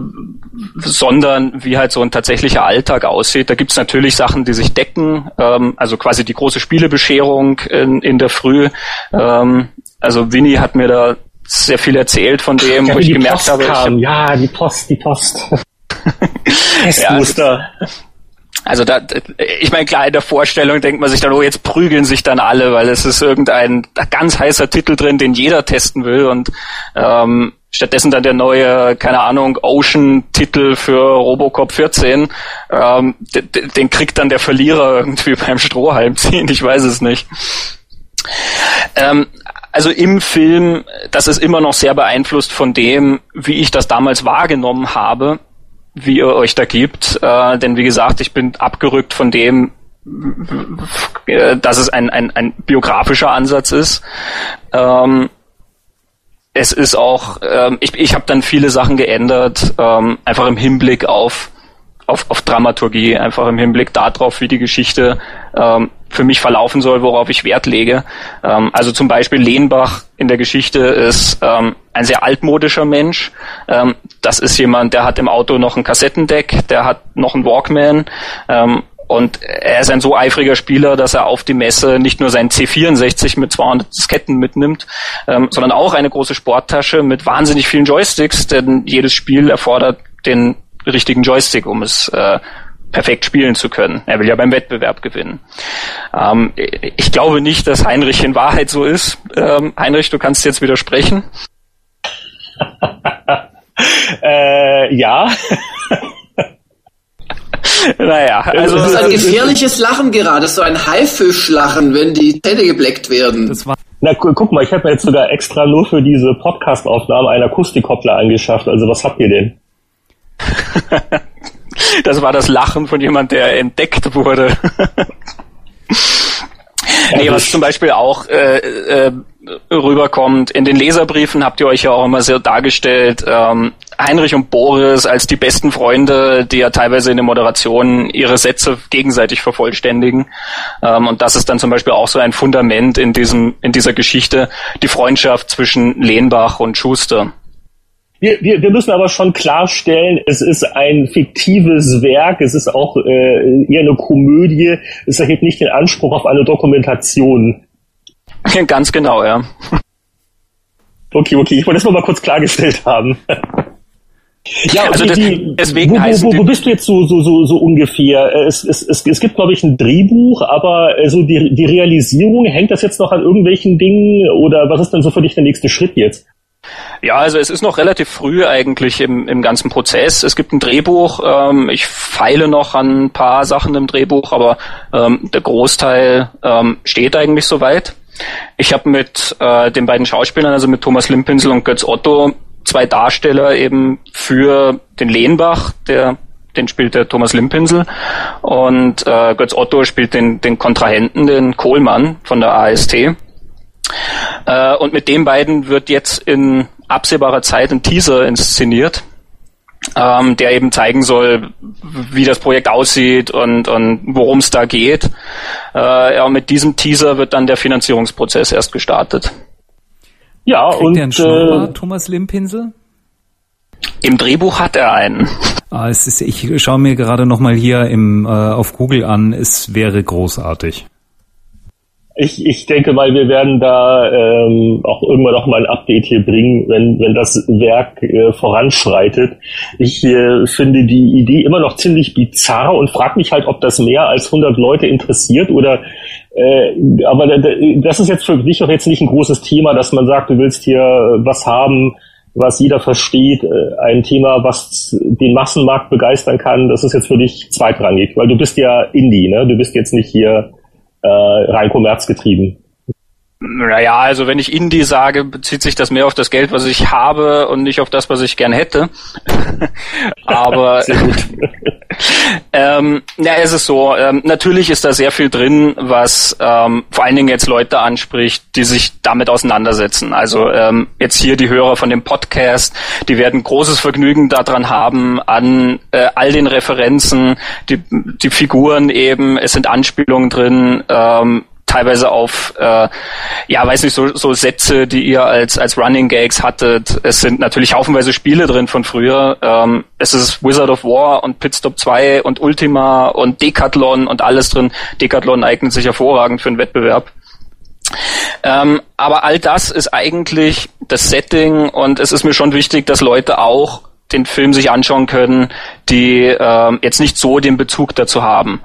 E: sondern wie halt so ein tatsächlicher Alltag aussieht. Da gibt's natürlich Sachen, die sich decken, ähm, also quasi die große Spielebescherung in, in der Früh. Ähm, also Winnie hat mir da sehr viel erzählt von dem, ja, wo ich gemerkt Post habe.
A: Kam. Ja, die Post, die Post.
E: Testmuster. ja, also da, ich meine, klar, in der Vorstellung denkt man sich dann, oh, jetzt prügeln sich dann alle, weil es ist irgendein ganz heißer Titel drin, den jeder testen will und ähm, stattdessen dann der neue, keine Ahnung, Ocean-Titel für Robocop 14, ähm, den, den kriegt dann der Verlierer irgendwie beim Strohhalm ziehen, ich weiß es nicht. Ähm, also im Film, das ist immer noch sehr beeinflusst von dem, wie ich das damals wahrgenommen habe, wie ihr euch da gibt. Äh, denn wie gesagt, ich bin abgerückt von dem, äh, dass es ein, ein, ein biografischer Ansatz ist. Ähm, es ist auch, ähm, ich, ich habe dann viele Sachen geändert, ähm, einfach im Hinblick auf, auf, auf Dramaturgie, einfach im Hinblick darauf, wie die Geschichte ähm, für mich verlaufen soll, worauf ich Wert lege. Ähm, also zum Beispiel Lehnbach in der Geschichte ist ähm, ein sehr altmodischer Mensch. Ähm, das ist jemand, der hat im Auto noch ein Kassettendeck, der hat noch einen Walkman ähm, und er ist ein so eifriger Spieler, dass er auf die Messe nicht nur sein C64 mit 200 Disketten mitnimmt, ähm, sondern auch eine große Sporttasche mit wahnsinnig vielen Joysticks, denn jedes Spiel erfordert den richtigen Joystick, um es äh, perfekt spielen zu können. Er will ja beim Wettbewerb gewinnen. Ähm, ich glaube nicht, dass Heinrich in Wahrheit so ist. Ähm, Heinrich, du kannst jetzt widersprechen.
A: äh, ja.
C: naja, also. Das ist ein gefährliches Lachen gerade, so ein Haifischlachen, wenn die Zähne gebleckt werden.
A: Na, guck mal, ich habe jetzt sogar extra nur für diese Podcast-Aufnahme einen Akustikkoppler angeschafft. Also was habt ihr denn?
E: das war das Lachen von jemand, der entdeckt wurde. nee, was zum Beispiel auch äh, äh, rüberkommt, in den Leserbriefen habt ihr euch ja auch immer sehr dargestellt, ähm, Heinrich und Boris als die besten Freunde, die ja teilweise in den Moderationen ihre Sätze gegenseitig vervollständigen. Ähm, und das ist dann zum Beispiel auch so ein Fundament in diesem, in dieser Geschichte, die Freundschaft zwischen Lehnbach und Schuster.
A: Wir, wir, wir müssen aber schon klarstellen, es ist ein fiktives Werk, es ist auch äh, eher eine Komödie, es erhebt nicht den Anspruch auf eine Dokumentation.
E: Ganz genau, ja.
A: Okay, okay, ich wollte das nur mal kurz klargestellt haben. Ja, also die, die, deswegen wo, wo, wo, wo bist du jetzt so, so, so, so ungefähr? Äh, es, es, es, es gibt, glaube ich, ein Drehbuch, aber äh, so die, die Realisierung, hängt das jetzt noch an irgendwelchen Dingen oder was ist denn so für dich der nächste Schritt jetzt?
E: Ja, also es ist noch relativ früh eigentlich im, im ganzen Prozess. Es gibt ein Drehbuch. Ähm, ich feile noch an ein paar Sachen im Drehbuch, aber ähm, der Großteil ähm, steht eigentlich soweit. Ich habe mit äh, den beiden Schauspielern, also mit Thomas Limpinsel und Götz Otto, zwei Darsteller eben für den Lehnbach, der den spielt der Thomas Limpinsel und äh, Götz Otto spielt den, den Kontrahenten, den Kohlmann von der AST. Äh, und mit den beiden wird jetzt in absehbarer Zeit ein Teaser inszeniert, ähm, der eben zeigen soll, wie das Projekt aussieht und, und worum es da geht. Äh, ja, mit diesem Teaser wird dann der Finanzierungsprozess erst gestartet.
B: Ja, Kriegt und er einen Schnurrbart, äh, Thomas Limpinsel?
E: Im Drehbuch hat er einen.
B: Ah, es ist, ich schaue mir gerade noch mal hier im, äh, auf Google an. Es wäre großartig
A: ich, ich denke mal, wir werden da ähm, auch irgendwann noch mal ein Update hier bringen, wenn, wenn das Werk äh, voranschreitet. Ich äh, finde die Idee immer noch ziemlich bizarr und frage mich halt, ob das mehr als 100 Leute interessiert oder äh, aber das ist jetzt für dich doch jetzt nicht ein großes Thema, dass man sagt, du willst hier was haben, was jeder versteht, äh, ein Thema, was den Massenmarkt begeistern kann, das ist jetzt für dich zweitrangig, weil du bist ja Indie, ne? Du bist jetzt nicht hier äh, rein kommerzgetrieben.
E: Naja, also wenn ich Indie sage, bezieht sich das mehr auf das Geld, was ich habe und nicht auf das, was ich gern hätte. Aber ähm, ja, es ist so. Ähm, natürlich ist da sehr viel drin, was ähm, vor allen Dingen jetzt Leute anspricht, die sich damit auseinandersetzen. Also ähm, jetzt hier die Hörer von dem Podcast, die werden großes Vergnügen daran haben an äh, all den Referenzen, die, die Figuren eben. Es sind Anspielungen drin. Ähm, teilweise auf, äh, ja, weiß nicht, so, so Sätze, die ihr als, als Running Gags hattet. Es sind natürlich haufenweise Spiele drin von früher. Ähm, es ist Wizard of War und Pitstop 2 und Ultima und Decathlon und alles drin. Decathlon eignet sich hervorragend für einen Wettbewerb. Ähm, aber all das ist eigentlich das Setting und es ist mir schon wichtig, dass Leute auch den Film sich anschauen können, die äh, jetzt nicht so den Bezug dazu haben.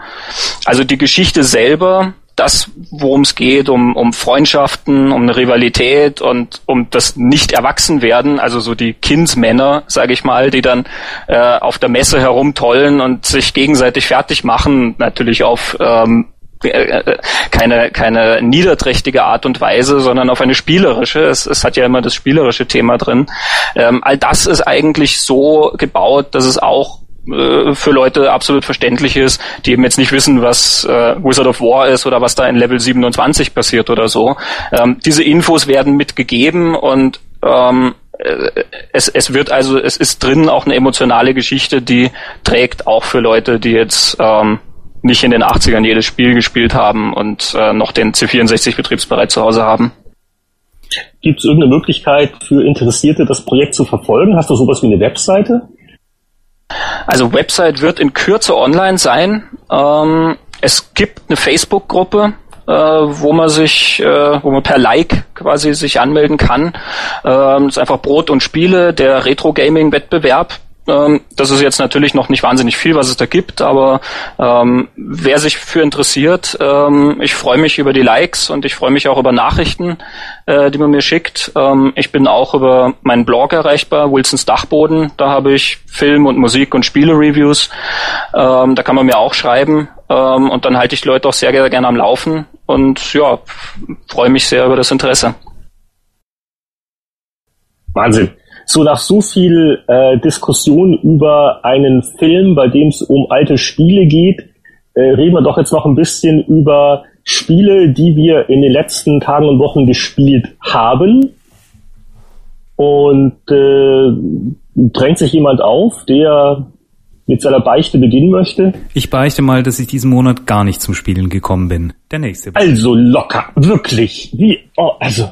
E: Also die Geschichte selber das, worum es geht, um, um Freundschaften, um eine Rivalität und um das Nicht-Erwachsen-Werden, also so die Kindsmänner, sage ich mal, die dann äh, auf der Messe herumtollen und sich gegenseitig fertig machen, natürlich auf ähm, äh, keine, keine niederträchtige Art und Weise, sondern auf eine spielerische. Es, es hat ja immer das spielerische Thema drin. Ähm, all das ist eigentlich so gebaut, dass es auch äh, für Leute absolut verständlich ist, die eben jetzt nicht wissen, was äh, Wizard of War ist oder was da in Level 27 passiert oder so. Ähm, diese Infos werden mitgegeben und ähm, äh, es, es wird also, es ist drin auch eine emotionale Geschichte, die trägt auch für Leute, die jetzt ähm, nicht in den 80ern jedes Spiel gespielt haben und äh, noch den C64 betriebsbereit zu Hause haben.
A: Gibt es irgendeine Möglichkeit für Interessierte, das Projekt zu verfolgen? Hast du sowas wie eine Webseite?
E: Also Website wird in Kürze online sein. Ähm, es gibt eine Facebook-Gruppe, äh, wo man sich, äh, wo man per Like quasi sich anmelden kann. Ähm, das ist einfach Brot und Spiele, der Retro-Gaming-Wettbewerb. Ähm, das ist jetzt natürlich noch nicht wahnsinnig viel, was es da gibt, aber ähm, wer sich für interessiert, ähm, ich freue mich über die Likes und ich freue mich auch über Nachrichten, äh, die man mir schickt. Ähm, ich bin auch über meinen Blog erreichbar, Wilsons Dachboden. Da habe ich Film und Musik und Spiele-Reviews. Ähm, da kann man mir auch schreiben ähm, und dann halte ich die Leute auch sehr, sehr gerne am Laufen und ja, freue mich sehr über das Interesse.
A: Wahnsinn so nach so viel äh, Diskussion über einen Film, bei dem es um alte Spiele geht, äh, reden wir doch jetzt noch ein bisschen über Spiele, die wir in den letzten Tagen und Wochen gespielt haben. Und äh, drängt sich jemand auf, der mit seiner Beichte beginnen möchte?
B: Ich beichte mal, dass ich diesen Monat gar nicht zum Spielen gekommen bin. Der nächste.
A: Also locker, wirklich. Wie, oh, also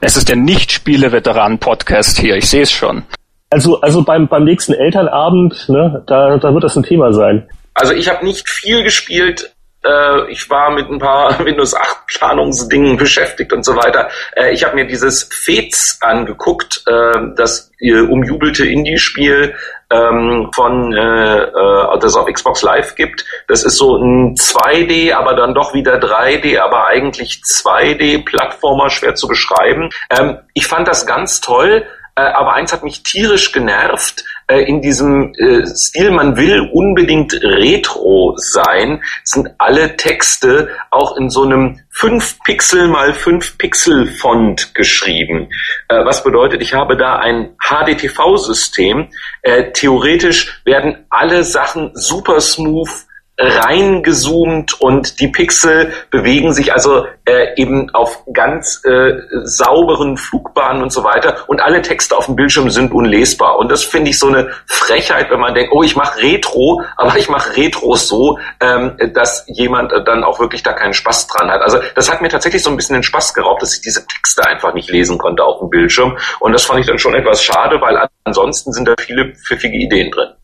E: es ist der Nicht-Spiele-Veteran-Podcast hier, ich sehe es schon.
A: Also, also beim, beim nächsten Elternabend, ne, da, da wird das ein Thema sein.
F: Also ich habe nicht viel gespielt. Äh, ich war mit ein paar Windows 8 Planungsdingen beschäftigt und so weiter. Äh, ich habe mir dieses Fez angeguckt, äh, das äh, umjubelte Indie-Spiel ähm, von äh, äh, das auf Xbox Live gibt. Das ist so ein 2D, aber dann doch wieder 3D, aber eigentlich 2D-Plattformer, schwer zu beschreiben. Ähm, ich fand das ganz toll. Äh, aber eins hat mich tierisch genervt in diesem äh, Stil, man will unbedingt retro sein, sind alle Texte auch in so einem 5 Pixel mal 5 Pixel Font geschrieben. Äh, was bedeutet, ich habe da ein HDTV-System. Äh, theoretisch werden alle Sachen super smooth reingezoomt und die Pixel bewegen sich also äh, eben auf ganz äh, sauberen Flugbahnen und so weiter und alle Texte auf dem Bildschirm sind unlesbar und das finde ich so eine Frechheit, wenn man denkt, oh ich mache Retro, aber ich mache Retro so, ähm, dass jemand dann auch wirklich da keinen Spaß dran hat. Also das hat mir tatsächlich so ein bisschen den Spaß geraubt, dass ich diese Texte einfach nicht lesen konnte auf dem Bildschirm und das fand ich dann schon etwas schade, weil ansonsten sind da viele pfiffige Ideen drin.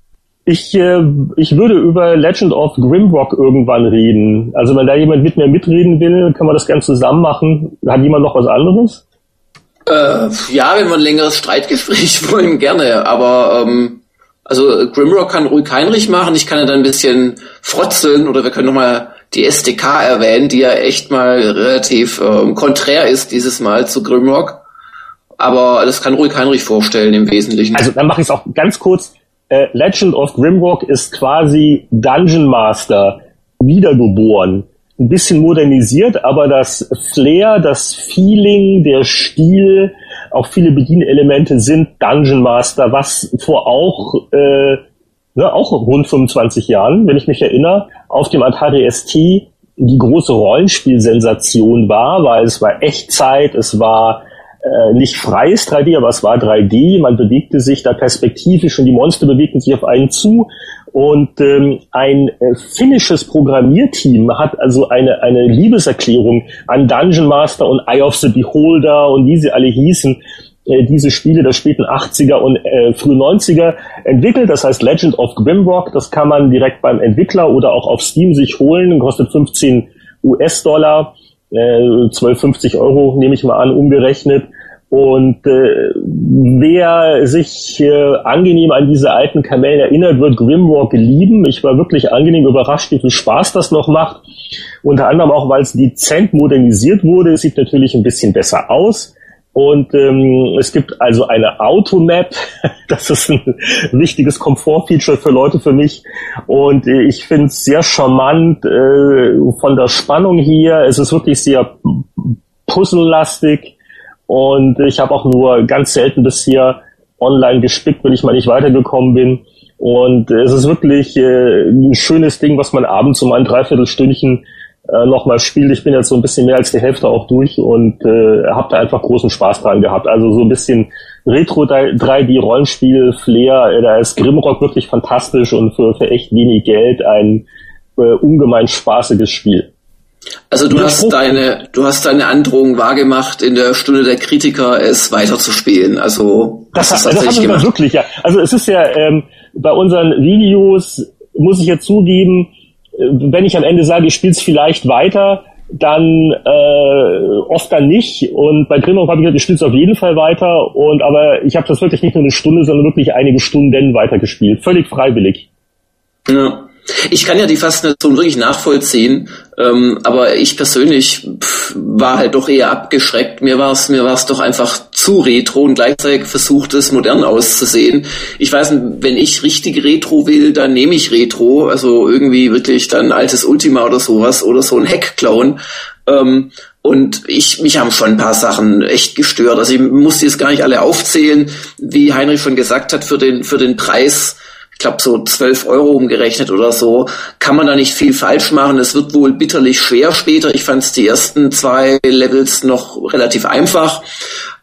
A: Ich, äh, ich würde über Legend of Grimrock irgendwann reden. Also wenn da jemand mit mir mitreden will, kann man das gerne zusammen machen. Hat jemand noch was anderes?
C: Äh, ja, wenn wir ein längeres Streitgespräch wollen, gerne. Aber ähm, also Grimrock kann ruhig Heinrich machen. Ich kann ja dann ein bisschen frotzeln oder wir können nochmal die SDK erwähnen, die ja echt mal relativ ähm, konträr ist dieses Mal zu Grimrock. Aber das kann ruhig Heinrich vorstellen im Wesentlichen.
A: Also dann mache ich es auch ganz kurz äh, Legend of Grimrock ist quasi Dungeon Master wiedergeboren. Ein bisschen modernisiert, aber das Flair, das Feeling, der Stil, auch viele Bedienelemente sind Dungeon Master, was vor auch, äh, ne, auch rund 25 Jahren, wenn ich mich erinnere, auf dem Atari ST die große Rollenspielsensation war, weil es war Echtzeit, es war äh, nicht freies 3D, aber es war 3D. Man bewegte sich da perspektivisch und die Monster bewegten sich auf einen zu. Und ähm, ein äh, finnisches Programmierteam hat also eine, eine Liebeserklärung an Dungeon Master und Eye of the Beholder und wie sie alle hießen, äh, diese Spiele der späten 80er und äh, frühen 90er entwickelt. Das heißt Legend of Grimrock. Das kann man direkt beim Entwickler oder auch auf Steam sich holen. Kostet 15 US-Dollar äh, 12,50 Euro nehme ich mal an, umgerechnet. Und äh, wer sich äh, angenehm an diese alten Kamellen erinnert, wird Grimwalk lieben. Ich war wirklich angenehm überrascht, wie viel Spaß das noch macht. Unter anderem auch, weil es dezent modernisiert wurde. Es sieht natürlich ein bisschen besser aus. Und ähm, es gibt also eine Automap. Das ist ein wichtiges Komfortfeature für Leute für mich. Und äh, ich finde es sehr charmant äh, von der Spannung hier. Es ist wirklich sehr puzzlelastig. Und ich habe auch nur ganz selten bisher online gespickt, wenn ich mal nicht weitergekommen bin. Und es ist wirklich äh, ein schönes Ding, was man abends um ein Dreiviertelstündchen äh, nochmal spielt. Ich bin jetzt so ein bisschen mehr als die Hälfte auch durch und äh, habe da einfach großen Spaß dran gehabt. Also so ein bisschen Retro 3D Rollenspiel Flair, äh, da ist Grimrock wirklich fantastisch und für, für echt wenig Geld ein äh, ungemein spaßiges Spiel.
C: Also du hast deine, du hast deine Androhung wahrgemacht, in der Stunde der Kritiker es weiterzuspielen. Also
A: das, das, das haben wir wirklich, ja. Also es ist ja ähm, bei unseren Videos muss ich ja zugeben, wenn ich am Ende sage, ich spiele es vielleicht weiter, dann äh, oft dann nicht. Und bei Grimrock habe ich gesagt, ich spiele es auf jeden Fall weiter. Und aber ich habe das wirklich nicht nur eine Stunde, sondern wirklich einige Stunden weitergespielt. Völlig freiwillig.
C: Ja. Ich kann ja die Faszination wirklich nachvollziehen, ähm, aber ich persönlich pff, war halt doch eher abgeschreckt. Mir war es mir war es doch einfach zu retro und gleichzeitig versucht es modern auszusehen. Ich weiß nicht, wenn ich richtig retro will, dann nehme ich retro, also irgendwie wirklich dann altes Ultima oder sowas oder so ein Hack-Clone. Ähm, und ich, mich haben schon ein paar Sachen echt gestört. Also ich muss jetzt gar nicht alle aufzählen, wie Heinrich schon gesagt hat, für den, für den Preis glaube so 12 Euro umgerechnet oder so, kann man da nicht viel falsch machen. Es wird wohl bitterlich schwer später. Ich fand es die ersten zwei Levels noch relativ einfach.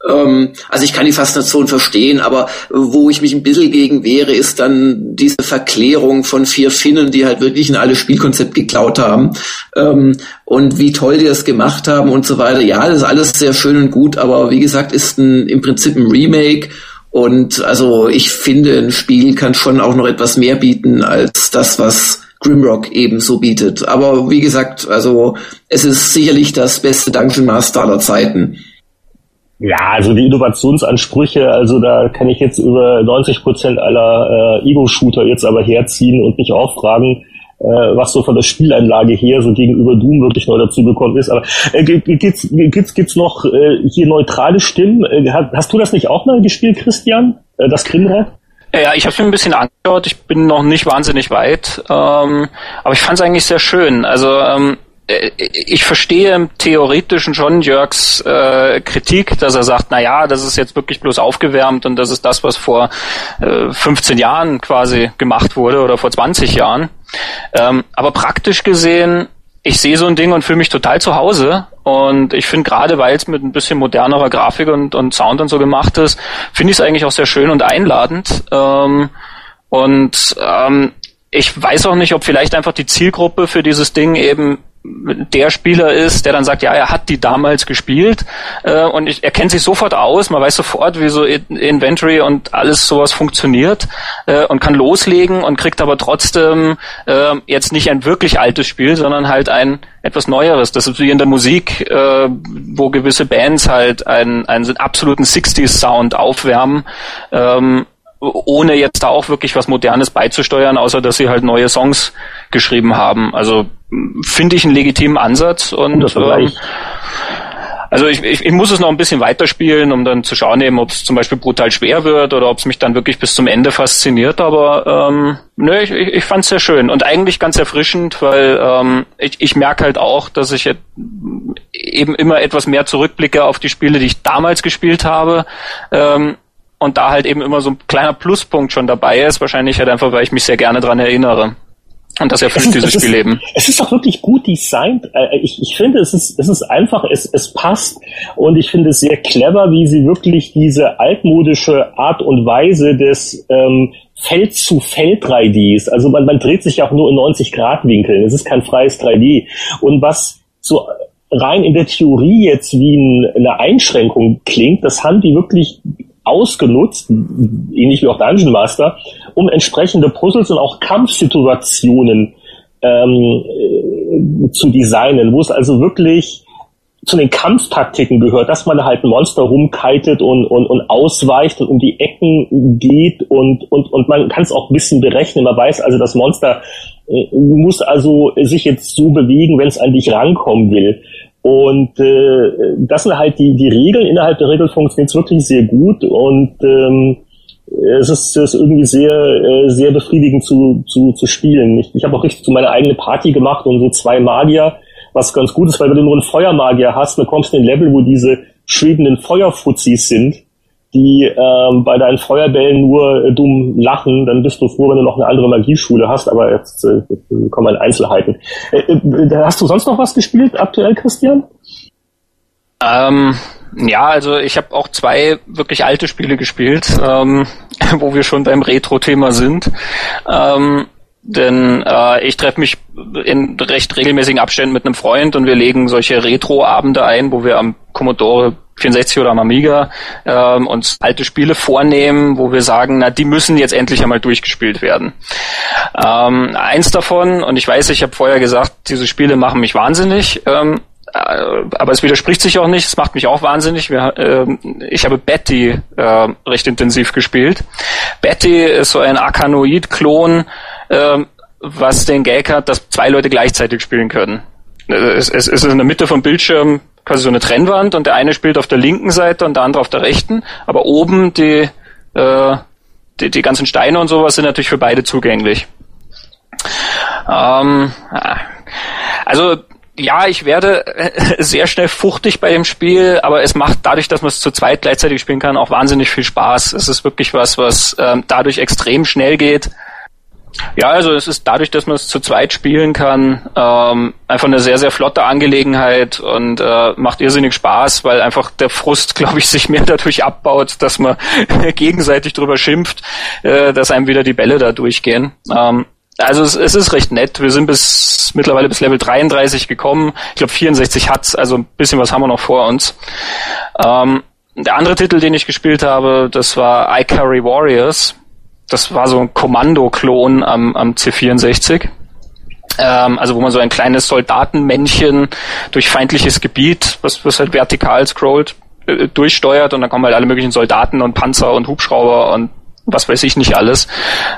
C: Ähm, also ich kann die Faszination verstehen, aber wo ich mich ein bisschen gegen wehre, ist dann diese Verklärung von vier Finnen, die halt wirklich ein alles Spielkonzept geklaut haben. Ähm, und wie toll die das gemacht haben und so weiter. Ja, das ist alles sehr schön und gut, aber wie gesagt, ist ein, im Prinzip ein Remake und also ich finde, ein Spiel kann schon auch noch etwas mehr bieten als das, was Grimrock eben so bietet. Aber wie gesagt, also es ist sicherlich das beste Dungeon Master aller Zeiten.
A: Ja, also die Innovationsansprüche, also da kann ich jetzt über 90 Prozent aller äh, Ego-Shooter jetzt aber herziehen und mich auch fragen, äh, was so von der Spielanlage her so gegenüber Doom wirklich neu dazu bekommen ist. Aber äh, gibt's, gibt's, gibt's noch äh, hier neutrale Stimmen? Äh, hast du das nicht auch mal gespielt, Christian? Äh, das Grimrock?
E: Ja, ich habe es mir ein bisschen angeschaut. Ich bin noch nicht wahnsinnig weit, ähm, aber ich fand es eigentlich sehr schön. Also ähm, äh, ich verstehe im Theoretischen schon Jörgs äh, Kritik, dass er sagt, na ja, das ist jetzt wirklich bloß aufgewärmt und das ist das, was vor äh, 15 Jahren quasi gemacht wurde oder vor 20 Jahren. Ähm, aber praktisch gesehen, ich sehe so ein Ding und fühle mich total zu Hause. Und ich finde gerade, weil es mit ein bisschen modernerer Grafik und, und Sound und so gemacht ist, finde ich es eigentlich auch sehr schön und einladend. Ähm, und ähm, ich weiß auch nicht, ob vielleicht einfach die Zielgruppe für dieses Ding eben der Spieler ist, der dann sagt, ja, er hat die damals gespielt äh, und ich, er kennt sich sofort aus, man weiß sofort, wie so Inventory und alles sowas funktioniert äh, und kann loslegen und kriegt aber trotzdem äh, jetzt nicht ein wirklich altes Spiel, sondern halt ein etwas Neueres. Das ist wie in der Musik, äh, wo gewisse Bands halt einen, einen absoluten 60s-Sound aufwärmen. Ähm, ohne jetzt da auch wirklich was Modernes beizusteuern, außer dass sie halt neue Songs geschrieben haben. Also finde ich einen legitimen Ansatz und ähm, also ich, ich, ich muss es noch ein bisschen weiterspielen, um dann zu schauen, eben, ob es zum Beispiel brutal schwer wird oder ob es mich dann wirklich bis zum Ende fasziniert. Aber ähm, nö, ich, ich, ich fand es sehr schön und eigentlich ganz erfrischend, weil ähm, ich, ich merke halt auch, dass ich eben immer etwas mehr zurückblicke auf die Spiele, die ich damals gespielt habe. Ähm, und da halt eben immer so ein kleiner Pluspunkt schon dabei ist, wahrscheinlich halt einfach, weil ich mich sehr gerne dran erinnere. Und das erfüllt dieses Spielleben.
A: Es ist auch wirklich gut designt. Äh, ich, ich finde, es ist, es ist einfach, es, es passt. Und ich finde es sehr clever, wie sie wirklich diese altmodische Art und Weise des ähm, Feld zu Feld 3Ds, also man, man dreht sich ja auch nur in 90 Grad Winkeln. Es ist kein freies 3D. Und was so rein in der Theorie jetzt wie eine Einschränkung klingt, das haben die wirklich ausgenutzt, ähnlich wie auch Dungeon Master, um entsprechende Puzzles und auch Kampfsituationen ähm, äh, zu designen, wo es also wirklich zu den Kampftaktiken gehört, dass man halt Monster rumkitet und, und, und ausweicht und um die Ecken geht und, und, und man kann es auch ein bisschen berechnen. Man weiß also, das Monster äh, muss also sich jetzt so bewegen, wenn es an dich rankommen will. Und äh, das sind halt die, die Regeln. Innerhalb der Regel funktioniert es wirklich sehr gut und ähm, es ist, es ist irgendwie sehr, äh, sehr befriedigend zu, zu, zu spielen. Ich, ich habe auch richtig zu meiner eigene Party gemacht und so zwei Magier, was ganz gut ist, weil wenn du nur einen Feuermagier hast, dann kommst du in ein Level, wo diese schwebenden Feuerfuzis sind. Die ähm, bei deinen Feuerbällen nur äh, dumm lachen, dann bist du froh, wenn du noch eine andere Magieschule hast, aber jetzt äh, kommen wir in Einzelheiten. Äh, äh, hast du sonst noch was gespielt aktuell, Christian?
E: Ähm, ja, also ich habe auch zwei wirklich alte Spiele gespielt, ähm, wo wir schon beim Retro-Thema sind. Ähm, denn äh, ich treffe mich in recht regelmäßigen Abständen mit einem Freund und wir legen solche Retro-Abende ein, wo wir am Commodore 64 oder am Amiga ähm, uns alte Spiele vornehmen, wo wir sagen, na, die müssen jetzt endlich einmal durchgespielt werden. Ähm, eins davon, und ich weiß, ich habe vorher gesagt, diese Spiele machen mich wahnsinnig, ähm, äh, aber es widerspricht sich auch nicht, es macht mich auch wahnsinnig. Wir, äh, ich habe Betty äh, recht intensiv gespielt. Betty ist so ein Arkanoid-Klon, äh, was den Gag hat, dass zwei Leute gleichzeitig spielen können. Es, es, es ist in der Mitte vom Bildschirm quasi so eine Trennwand und der eine spielt auf der linken Seite und der andere auf der rechten, aber oben die, äh, die, die ganzen Steine und sowas sind natürlich für beide zugänglich. Ähm, also ja, ich werde sehr schnell fuchtig bei dem Spiel, aber es macht dadurch, dass man es zu zweit gleichzeitig spielen kann, auch wahnsinnig viel Spaß. Es ist wirklich was, was ähm, dadurch extrem schnell geht. Ja, also es ist dadurch, dass man es zu zweit spielen kann, ähm, einfach eine sehr, sehr flotte Angelegenheit und äh, macht irrsinnig Spaß, weil einfach der Frust, glaube ich, sich mehr dadurch abbaut, dass man gegenseitig drüber schimpft, äh, dass einem wieder die Bälle da durchgehen. Ähm, also es, es, ist recht nett. Wir sind bis mittlerweile bis Level 33 gekommen. Ich glaube 64 hat's, also ein bisschen was haben wir noch vor uns. Ähm, der andere Titel, den ich gespielt habe, das war Ikari Warriors. Das war so ein Kommando-Klon am, am C64 ähm, also wo man so ein kleines Soldatenmännchen durch feindliches Gebiet, was, was halt vertikal scrollt, äh, durchsteuert und dann kommen halt alle möglichen Soldaten und Panzer und Hubschrauber und was weiß ich nicht alles.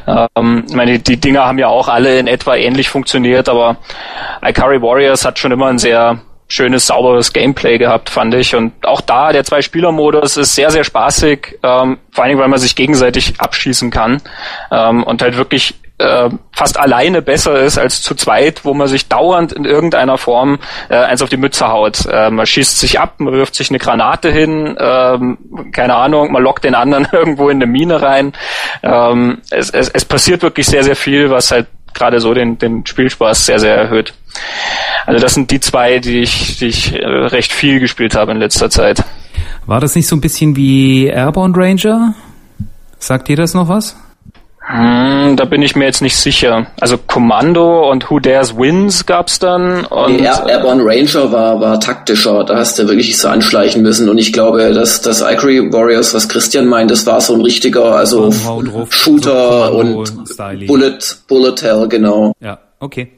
E: Ähm, ich meine, die Dinger haben ja auch alle in etwa ähnlich funktioniert, aber Ikari Warriors hat schon immer ein sehr schönes, sauberes Gameplay gehabt, fand ich. Und auch da, der Zwei-Spieler-Modus ist sehr, sehr spaßig, ähm, vor allen Dingen, weil man sich gegenseitig abschießen kann ähm, und halt wirklich äh, fast alleine besser ist als zu zweit, wo man sich dauernd in irgendeiner Form äh, eins auf die Mütze haut. Äh, man schießt sich ab, man wirft sich eine Granate hin, ähm, keine Ahnung, man lockt den anderen irgendwo in eine Mine rein. Ähm, es, es, es passiert wirklich sehr, sehr viel, was halt gerade so den, den Spielspaß sehr, sehr erhöht. Also das sind die zwei, die ich, die ich äh, recht viel gespielt habe in letzter Zeit.
B: War das nicht so ein bisschen wie Airborne Ranger? Sagt ihr das noch was?
E: Hm, da bin ich mir jetzt nicht sicher. Also Kommando und Who Dares Wins gab's dann. Und
C: Air Airborne Ranger war, war taktischer. Da hast du wirklich so anschleichen müssen. Und ich glaube, dass das Ivory Warriors, was Christian meint, das war so ein richtiger, also Shooter und Bullet, Bullet Hell, genau.
B: Ja, okay.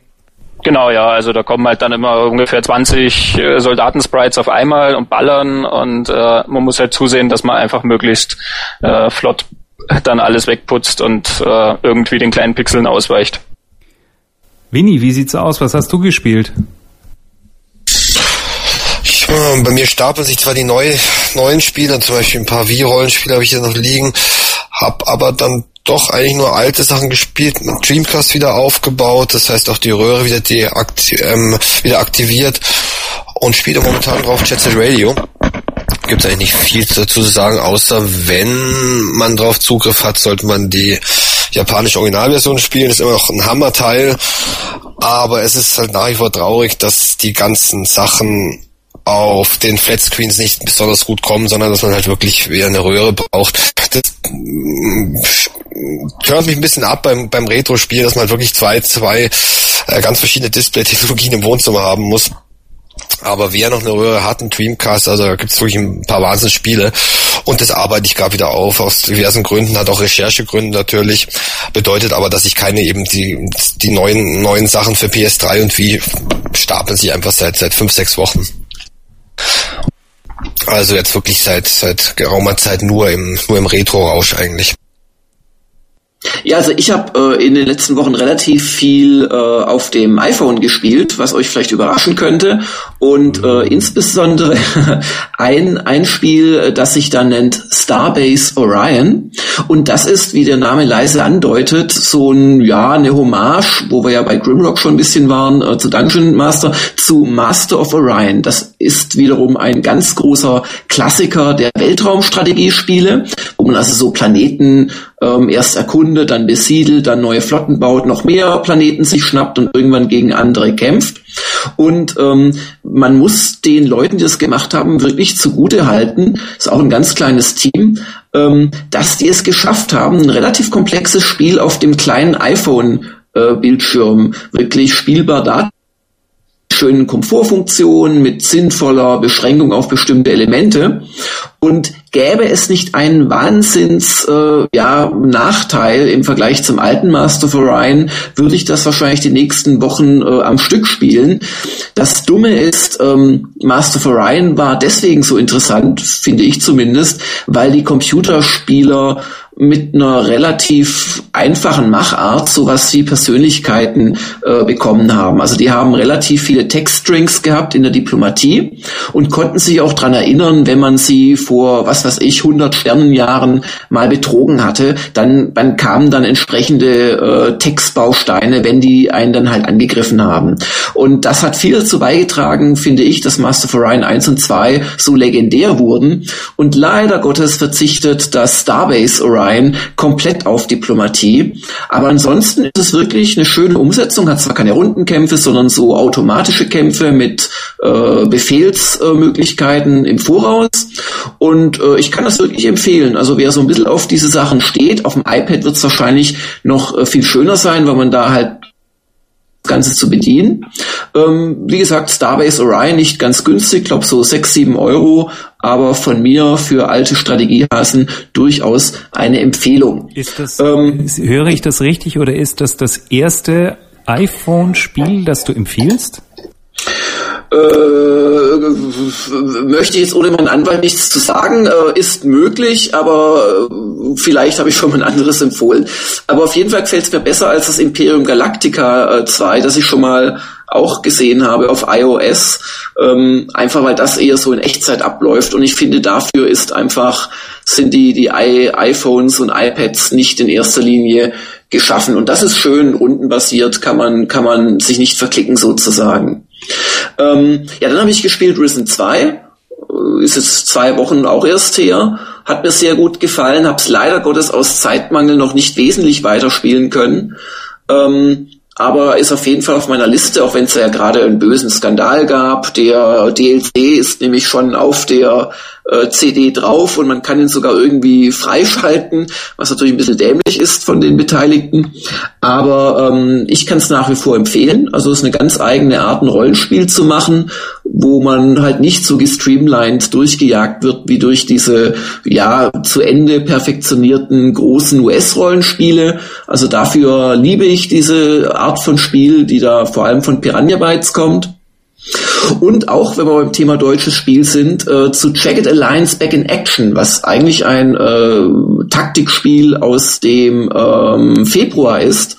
E: Genau, ja, also da kommen halt dann immer ungefähr 20 äh, Soldatensprites auf einmal und ballern und äh, man muss halt zusehen, dass man einfach möglichst äh, flott dann alles wegputzt und äh, irgendwie den kleinen Pixeln ausweicht.
B: Winnie, wie sieht's aus? Was hast du gespielt?
D: Ja, bei mir stapeln sich zwar die neu, neuen Spiele, zum Beispiel ein paar Wii-Rollenspiele habe ich hier noch liegen, hab aber dann doch eigentlich nur alte Sachen gespielt, Dreamcast wieder aufgebaut, das heißt auch die Röhre wieder, deakti ähm, wieder aktiviert und spiele momentan drauf Jet Set Radio gibt eigentlich nicht viel dazu zu sagen, außer wenn man drauf Zugriff hat, sollte man die japanische Originalversion spielen. Ist immer noch ein Hammerteil, aber es ist halt nach wie vor traurig, dass die ganzen Sachen auf den Flatscreens nicht besonders gut kommen, sondern dass man halt wirklich wieder eine Röhre braucht. Das hört mich ein bisschen ab beim, beim Retro-Spiel, dass man halt wirklich zwei, zwei äh, ganz verschiedene Display-Technologien im Wohnzimmer haben muss. Aber wer noch eine Röhre hat, ein Dreamcast, also da gibt es wirklich ein paar Wahnsinnsspiele. Und das arbeite ich gerade wieder auf, aus diversen Gründen, hat auch Recherchegründe natürlich. Bedeutet aber, dass ich keine eben die, die neuen, neuen Sachen für PS3 und wie stapeln sich einfach seit, seit fünf, sechs Wochen. Also jetzt wirklich seit, seit geraumer Zeit nur im, nur im Retro-Rausch eigentlich.
C: Ja, also ich habe äh, in den letzten Wochen relativ viel äh, auf dem iPhone gespielt, was euch vielleicht überraschen könnte. Und äh, insbesondere ein, ein Spiel, das sich dann nennt Starbase Orion. Und das ist, wie der Name leise andeutet, so ein, ja, eine Hommage, wo wir ja bei Grimrock schon ein bisschen waren, äh, zu Dungeon Master, zu Master of Orion. Das ist wiederum ein ganz großer Klassiker der Weltraumstrategiespiele, wo man also so Planeten ähm, erst erkundet, dann besiedelt, dann neue Flotten baut, noch mehr Planeten sich schnappt und irgendwann gegen andere kämpft. Und ähm, man muss den Leuten, die das gemacht haben, wirklich zugute halten, ist auch ein ganz kleines Team, ähm, dass die es geschafft haben, ein relativ komplexes Spiel auf dem kleinen iPhone äh, Bildschirm wirklich spielbar schönen Komfortfunktionen, mit sinnvoller Beschränkung auf bestimmte Elemente. Und gäbe es nicht einen Wahnsinns äh, ja, Nachteil im Vergleich zum alten Master of Orion, würde ich das wahrscheinlich die nächsten Wochen äh, am Stück spielen. Das Dumme ist, ähm, Master of Orion war deswegen so interessant, finde ich zumindest, weil die Computerspieler mit einer relativ einfachen Machart sowas wie Persönlichkeiten äh, bekommen haben. Also die haben relativ viele Textstrings gehabt in der Diplomatie und konnten sich auch dran erinnern, wenn man sie vor, was weiß ich, 100 Sternenjahren mal betrogen hatte, dann, dann kamen dann entsprechende äh, Textbausteine, wenn die einen dann halt angegriffen haben. Und das hat viel dazu beigetragen, finde ich, dass Master of Orion 1 und 2 so legendär wurden. Und leider Gottes verzichtet das Starbase Orion Ryan komplett auf Diplomatie. Aber ansonsten ist es wirklich eine schöne Umsetzung, hat zwar keine Rundenkämpfe, sondern so automatische Kämpfe mit äh, Befehlsmöglichkeiten im Voraus. Und äh, ich kann das wirklich empfehlen. Also wer so ein bisschen auf diese Sachen steht, auf dem iPad wird es wahrscheinlich noch äh, viel schöner sein, weil man da halt Ganze zu bedienen. Ähm, wie gesagt, Starbase Orion nicht ganz günstig, glaube so sechs sieben Euro, aber von mir für alte Strategiehasen durchaus eine Empfehlung.
B: Ist das, ähm, höre ich das richtig oder ist das das erste iPhone-Spiel, das du empfiehlst?
C: Äh, möchte ich jetzt ohne meinen Anwalt nichts zu sagen, äh, ist möglich, aber äh, vielleicht habe ich schon mal ein anderes empfohlen. Aber auf jeden Fall gefällt es mir besser als das Imperium Galactica äh, 2, das ich schon mal auch gesehen habe auf iOS, ähm, einfach weil das eher so in Echtzeit abläuft und ich finde dafür ist einfach sind die die I iPhones und iPads nicht in erster Linie geschaffen und das ist schön rundenbasiert, kann man kann man sich nicht verklicken sozusagen. Ähm, ja, dann habe ich gespielt Risen 2. Äh, ist jetzt zwei Wochen auch erst her. Hat mir sehr gut gefallen. Habe es leider Gottes aus Zeitmangel noch nicht wesentlich weiterspielen können. Ähm, aber ist auf jeden Fall auf meiner Liste, auch wenn es ja gerade einen bösen Skandal gab. Der DLC ist nämlich schon auf der äh, CD drauf und man kann ihn sogar irgendwie freischalten, was natürlich ein bisschen dämlich ist von den Beteiligten. Aber ähm, ich kann es nach wie vor empfehlen. Also es ist eine ganz eigene Art, ein Rollenspiel zu machen, wo man halt nicht so gestreamlined durchgejagt wird wie durch diese ja zu Ende perfektionierten großen US-Rollenspiele. Also dafür liebe ich diese Art von Spiel, die da vor allem von Piranha Bytes kommt. Und auch, wenn wir beim Thema deutsches Spiel sind, äh, zu Jagged Alliance Back in Action, was eigentlich ein äh, Taktikspiel aus dem ähm, Februar ist,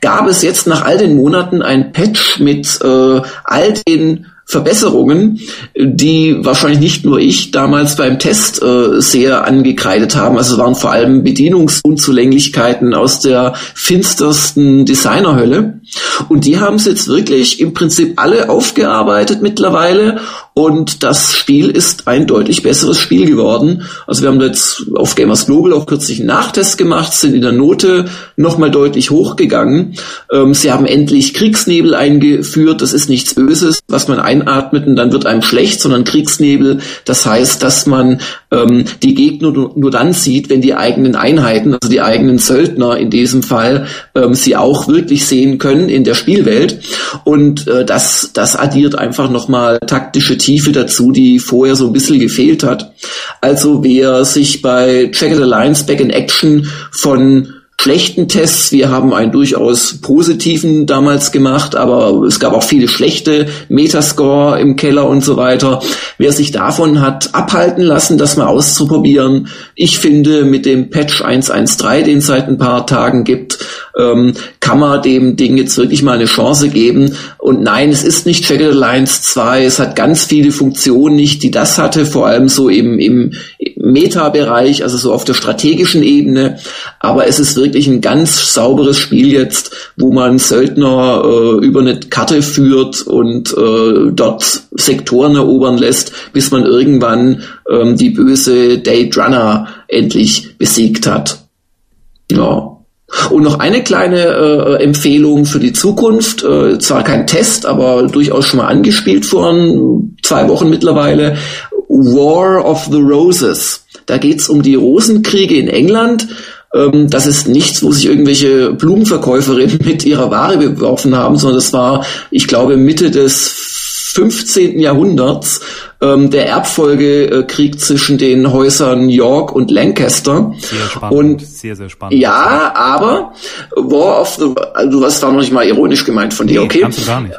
C: gab es jetzt nach all den Monaten ein Patch mit äh, all den Verbesserungen, die wahrscheinlich nicht nur ich damals beim Test äh, sehr angekreidet haben. Also es waren vor allem Bedienungsunzulänglichkeiten aus der finstersten Designerhölle. Und die haben es jetzt wirklich im Prinzip alle aufgearbeitet mittlerweile und das Spiel ist ein deutlich besseres Spiel geworden. Also wir haben jetzt auf Gamers Global auch kürzlich einen Nachtest gemacht, sind in der Note nochmal deutlich hochgegangen. Ähm, sie haben endlich Kriegsnebel eingeführt. Das ist nichts Böses, was man einatmet und dann wird einem schlecht, sondern Kriegsnebel. Das heißt, dass man ähm, die Gegner nur, dann sieht, wenn die eigenen Einheiten, also die eigenen Söldner in diesem Fall, ähm, sie auch wirklich sehen können in der Spielwelt. Und äh, das, das addiert einfach nochmal taktische Tiefe dazu, die vorher so ein bisschen gefehlt hat. Also wer sich bei Jagged Alliance Back in Action von schlechten Tests. Wir haben einen durchaus positiven damals gemacht, aber es gab auch viele schlechte Metascore im Keller und so weiter. Wer sich davon hat abhalten lassen, das mal auszuprobieren, ich finde mit dem Patch 113, den es seit ein paar Tagen gibt, ähm, kann man dem Ding jetzt wirklich mal eine Chance geben. Und nein, es ist nicht Jagged Alliance 2, es hat ganz viele Funktionen nicht, die das hatte, vor allem so im, im Meta-Bereich, also so auf der strategischen Ebene. Aber es ist wirklich ein ganz sauberes Spiel jetzt, wo man Söldner äh, über eine Karte führt und äh, dort Sektoren erobern lässt, bis man irgendwann ähm, die böse Date Runner endlich besiegt hat. Ja. Und noch eine kleine äh, Empfehlung für die Zukunft, äh, zwar kein Test, aber durchaus schon mal angespielt vor zwei Wochen mittlerweile. War of the Roses. Da geht's um die Rosenkriege in England. Ähm, das ist nichts, wo sich irgendwelche Blumenverkäuferinnen mit ihrer Ware beworfen haben, sondern das war, ich glaube, Mitte des 15. Jahrhunderts ähm, der Erbfolgekrieg zwischen den Häusern York und Lancaster.
B: Sehr spannend. Und sehr, sehr spannend.
C: Ja, aber War of the, also du hast da noch nicht mal ironisch gemeint von dir, nee, okay?
B: Kannst du gar nicht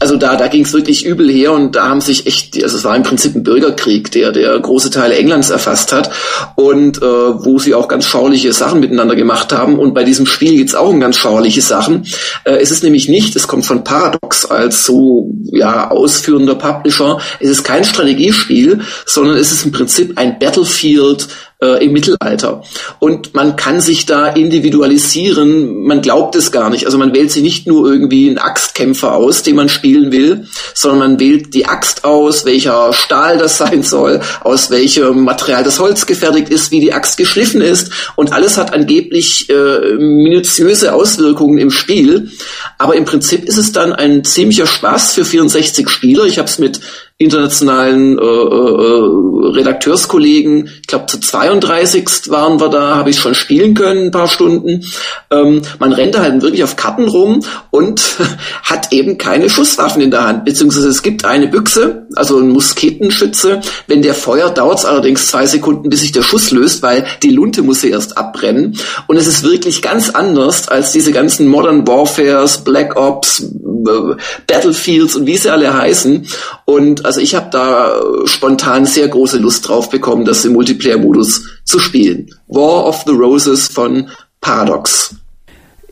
C: also da, da ging es wirklich übel her und da haben sich echt, also es war im Prinzip ein Bürgerkrieg, der, der große Teile Englands erfasst hat und äh, wo sie auch ganz schauerliche Sachen miteinander gemacht haben. Und bei diesem Spiel geht's auch um ganz schauerliche Sachen. Äh, es ist nämlich nicht, es kommt von Paradox als so ja ausführender Publisher. Es ist kein Strategiespiel, sondern es ist im Prinzip ein Battlefield äh, im Mittelalter. Und man kann sich da individualisieren, man glaubt es gar nicht. Also man wählt sich nicht nur irgendwie einen Axtkämpfer aus, den man spielen will, sondern man wählt die Axt aus, welcher Stahl das sein soll, aus welchem Material das Holz gefertigt ist, wie die Axt geschliffen ist. Und alles hat angeblich äh, minutiöse Auswirkungen im Spiel. Aber im Prinzip ist es dann ein ziemlicher Spaß für 64 Spieler. Ich habe es mit internationalen äh, äh, Redakteurskollegen, ich glaube zu 32 waren wir da, habe ich schon spielen können, ein paar Stunden. Ähm, man rennt da halt wirklich auf Karten rum und hat eben keine Schusswaffen in der Hand, beziehungsweise es gibt eine Büchse, also ein Musketenschütze. Wenn der Feuer dauert es allerdings zwei Sekunden, bis sich der Schuss löst, weil die Lunte muss ja erst abbrennen. Und es ist wirklich ganz anders als diese ganzen Modern Warfares, Black Ops, äh, Battlefields und wie sie alle heißen. Und also ich habe da spontan sehr große Lust drauf bekommen, das im Multiplayer-Modus zu spielen. War of the Roses von Paradox.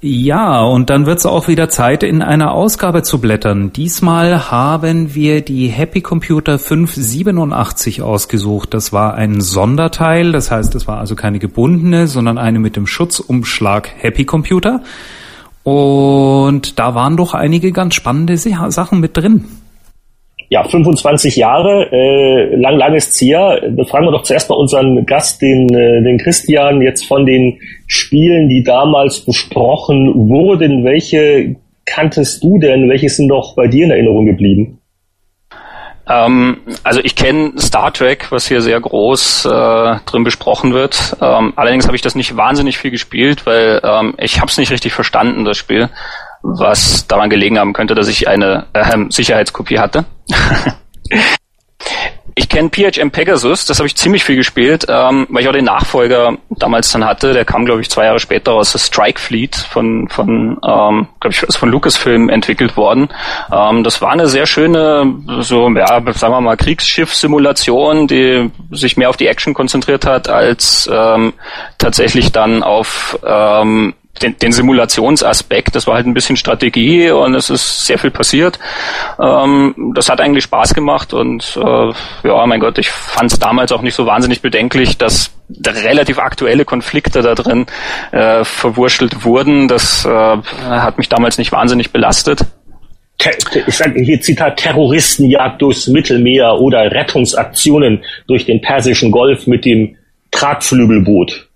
B: Ja, und dann wird es auch wieder Zeit, in einer Ausgabe zu blättern. Diesmal haben wir die Happy Computer 587 ausgesucht. Das war ein Sonderteil, das heißt, es war also keine gebundene, sondern eine mit dem Schutzumschlag Happy Computer. Und da waren doch einige ganz spannende Sachen mit drin
A: ja, 25 Jahre, äh, lang, lang ist's hier. Befragen wir doch zuerst mal unseren Gast, den, äh, den Christian, jetzt von den Spielen, die damals besprochen wurden. Welche kanntest du denn? Welche sind doch bei dir in Erinnerung geblieben?
E: Ähm, also ich kenne Star Trek, was hier sehr groß äh, drin besprochen wird. Ähm, allerdings habe ich das nicht wahnsinnig viel gespielt, weil ähm, ich habe es nicht richtig verstanden, das Spiel was daran gelegen haben könnte, dass ich eine äh, Sicherheitskopie hatte. ich kenne PHM Pegasus, das habe ich ziemlich viel gespielt, ähm, weil ich auch den Nachfolger damals dann hatte. Der kam, glaube ich, zwei Jahre später aus der Strike Fleet von, von ähm, glaube ich, von Lucasfilm entwickelt worden. Ähm, das war eine sehr schöne, so, ja, sagen wir mal, Kriegsschiff-Simulation, die sich mehr auf die Action konzentriert hat, als ähm, tatsächlich dann auf ähm, den, den Simulationsaspekt. Das war halt ein bisschen Strategie und es ist sehr viel passiert. Ähm, das hat eigentlich Spaß gemacht und äh, ja, mein Gott, ich fand es damals auch nicht so wahnsinnig bedenklich, dass relativ aktuelle Konflikte da drin äh, verwurschtelt wurden. Das äh, hat mich damals nicht wahnsinnig belastet.
A: Ich sage hier Zitat Terroristenjagd durchs Mittelmeer oder Rettungsaktionen durch den Persischen Golf mit dem Tragflügelboot.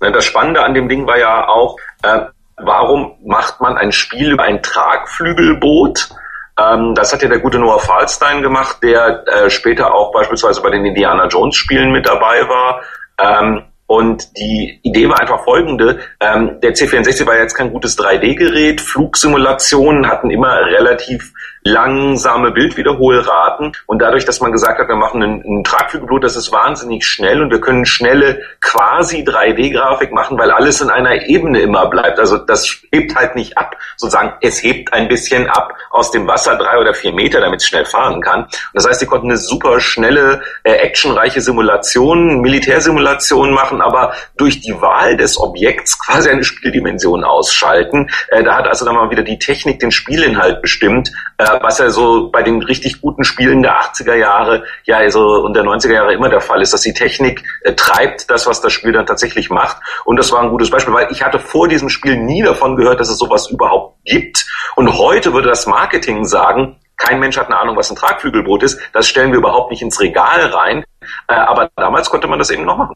F: Ne, das Spannende an dem Ding war ja auch, äh, warum macht man ein Spiel über ein Tragflügelboot? Ähm, das hat ja der gute Noah Falstein gemacht, der äh, später auch beispielsweise bei den Indiana Jones Spielen mit dabei war. Ähm, und die Idee war einfach folgende. Ähm, der C64 war jetzt kein gutes 3D-Gerät. Flugsimulationen hatten immer relativ langsame Bildwiederholraten und dadurch, dass man gesagt hat, wir machen ein, ein Tragflügelblut, das ist wahnsinnig schnell und wir können schnelle quasi 3D-Grafik machen, weil alles in einer Ebene immer bleibt. Also das hebt halt nicht ab, sozusagen es hebt ein bisschen ab aus dem Wasser drei oder vier Meter, damit es schnell fahren kann. Und das heißt, sie konnten eine super schnelle, äh, actionreiche Simulation, Militärsimulation machen, aber durch die Wahl des Objekts quasi eine Spieldimension ausschalten. Äh, da hat also dann mal wieder die Technik den Spielinhalt bestimmt, äh, was ja so bei den richtig guten Spielen der 80er Jahre, ja, also und der 90er Jahre immer der Fall ist, dass die Technik äh, treibt das, was das Spiel dann tatsächlich macht. Und das war ein gutes Beispiel, weil ich hatte vor diesem Spiel nie davon gehört, dass es sowas überhaupt gibt. Und heute würde das Marketing sagen, kein Mensch hat eine Ahnung, was ein Tragflügelboot ist. Das stellen wir überhaupt nicht ins Regal rein. Äh, aber damals konnte man das eben noch machen.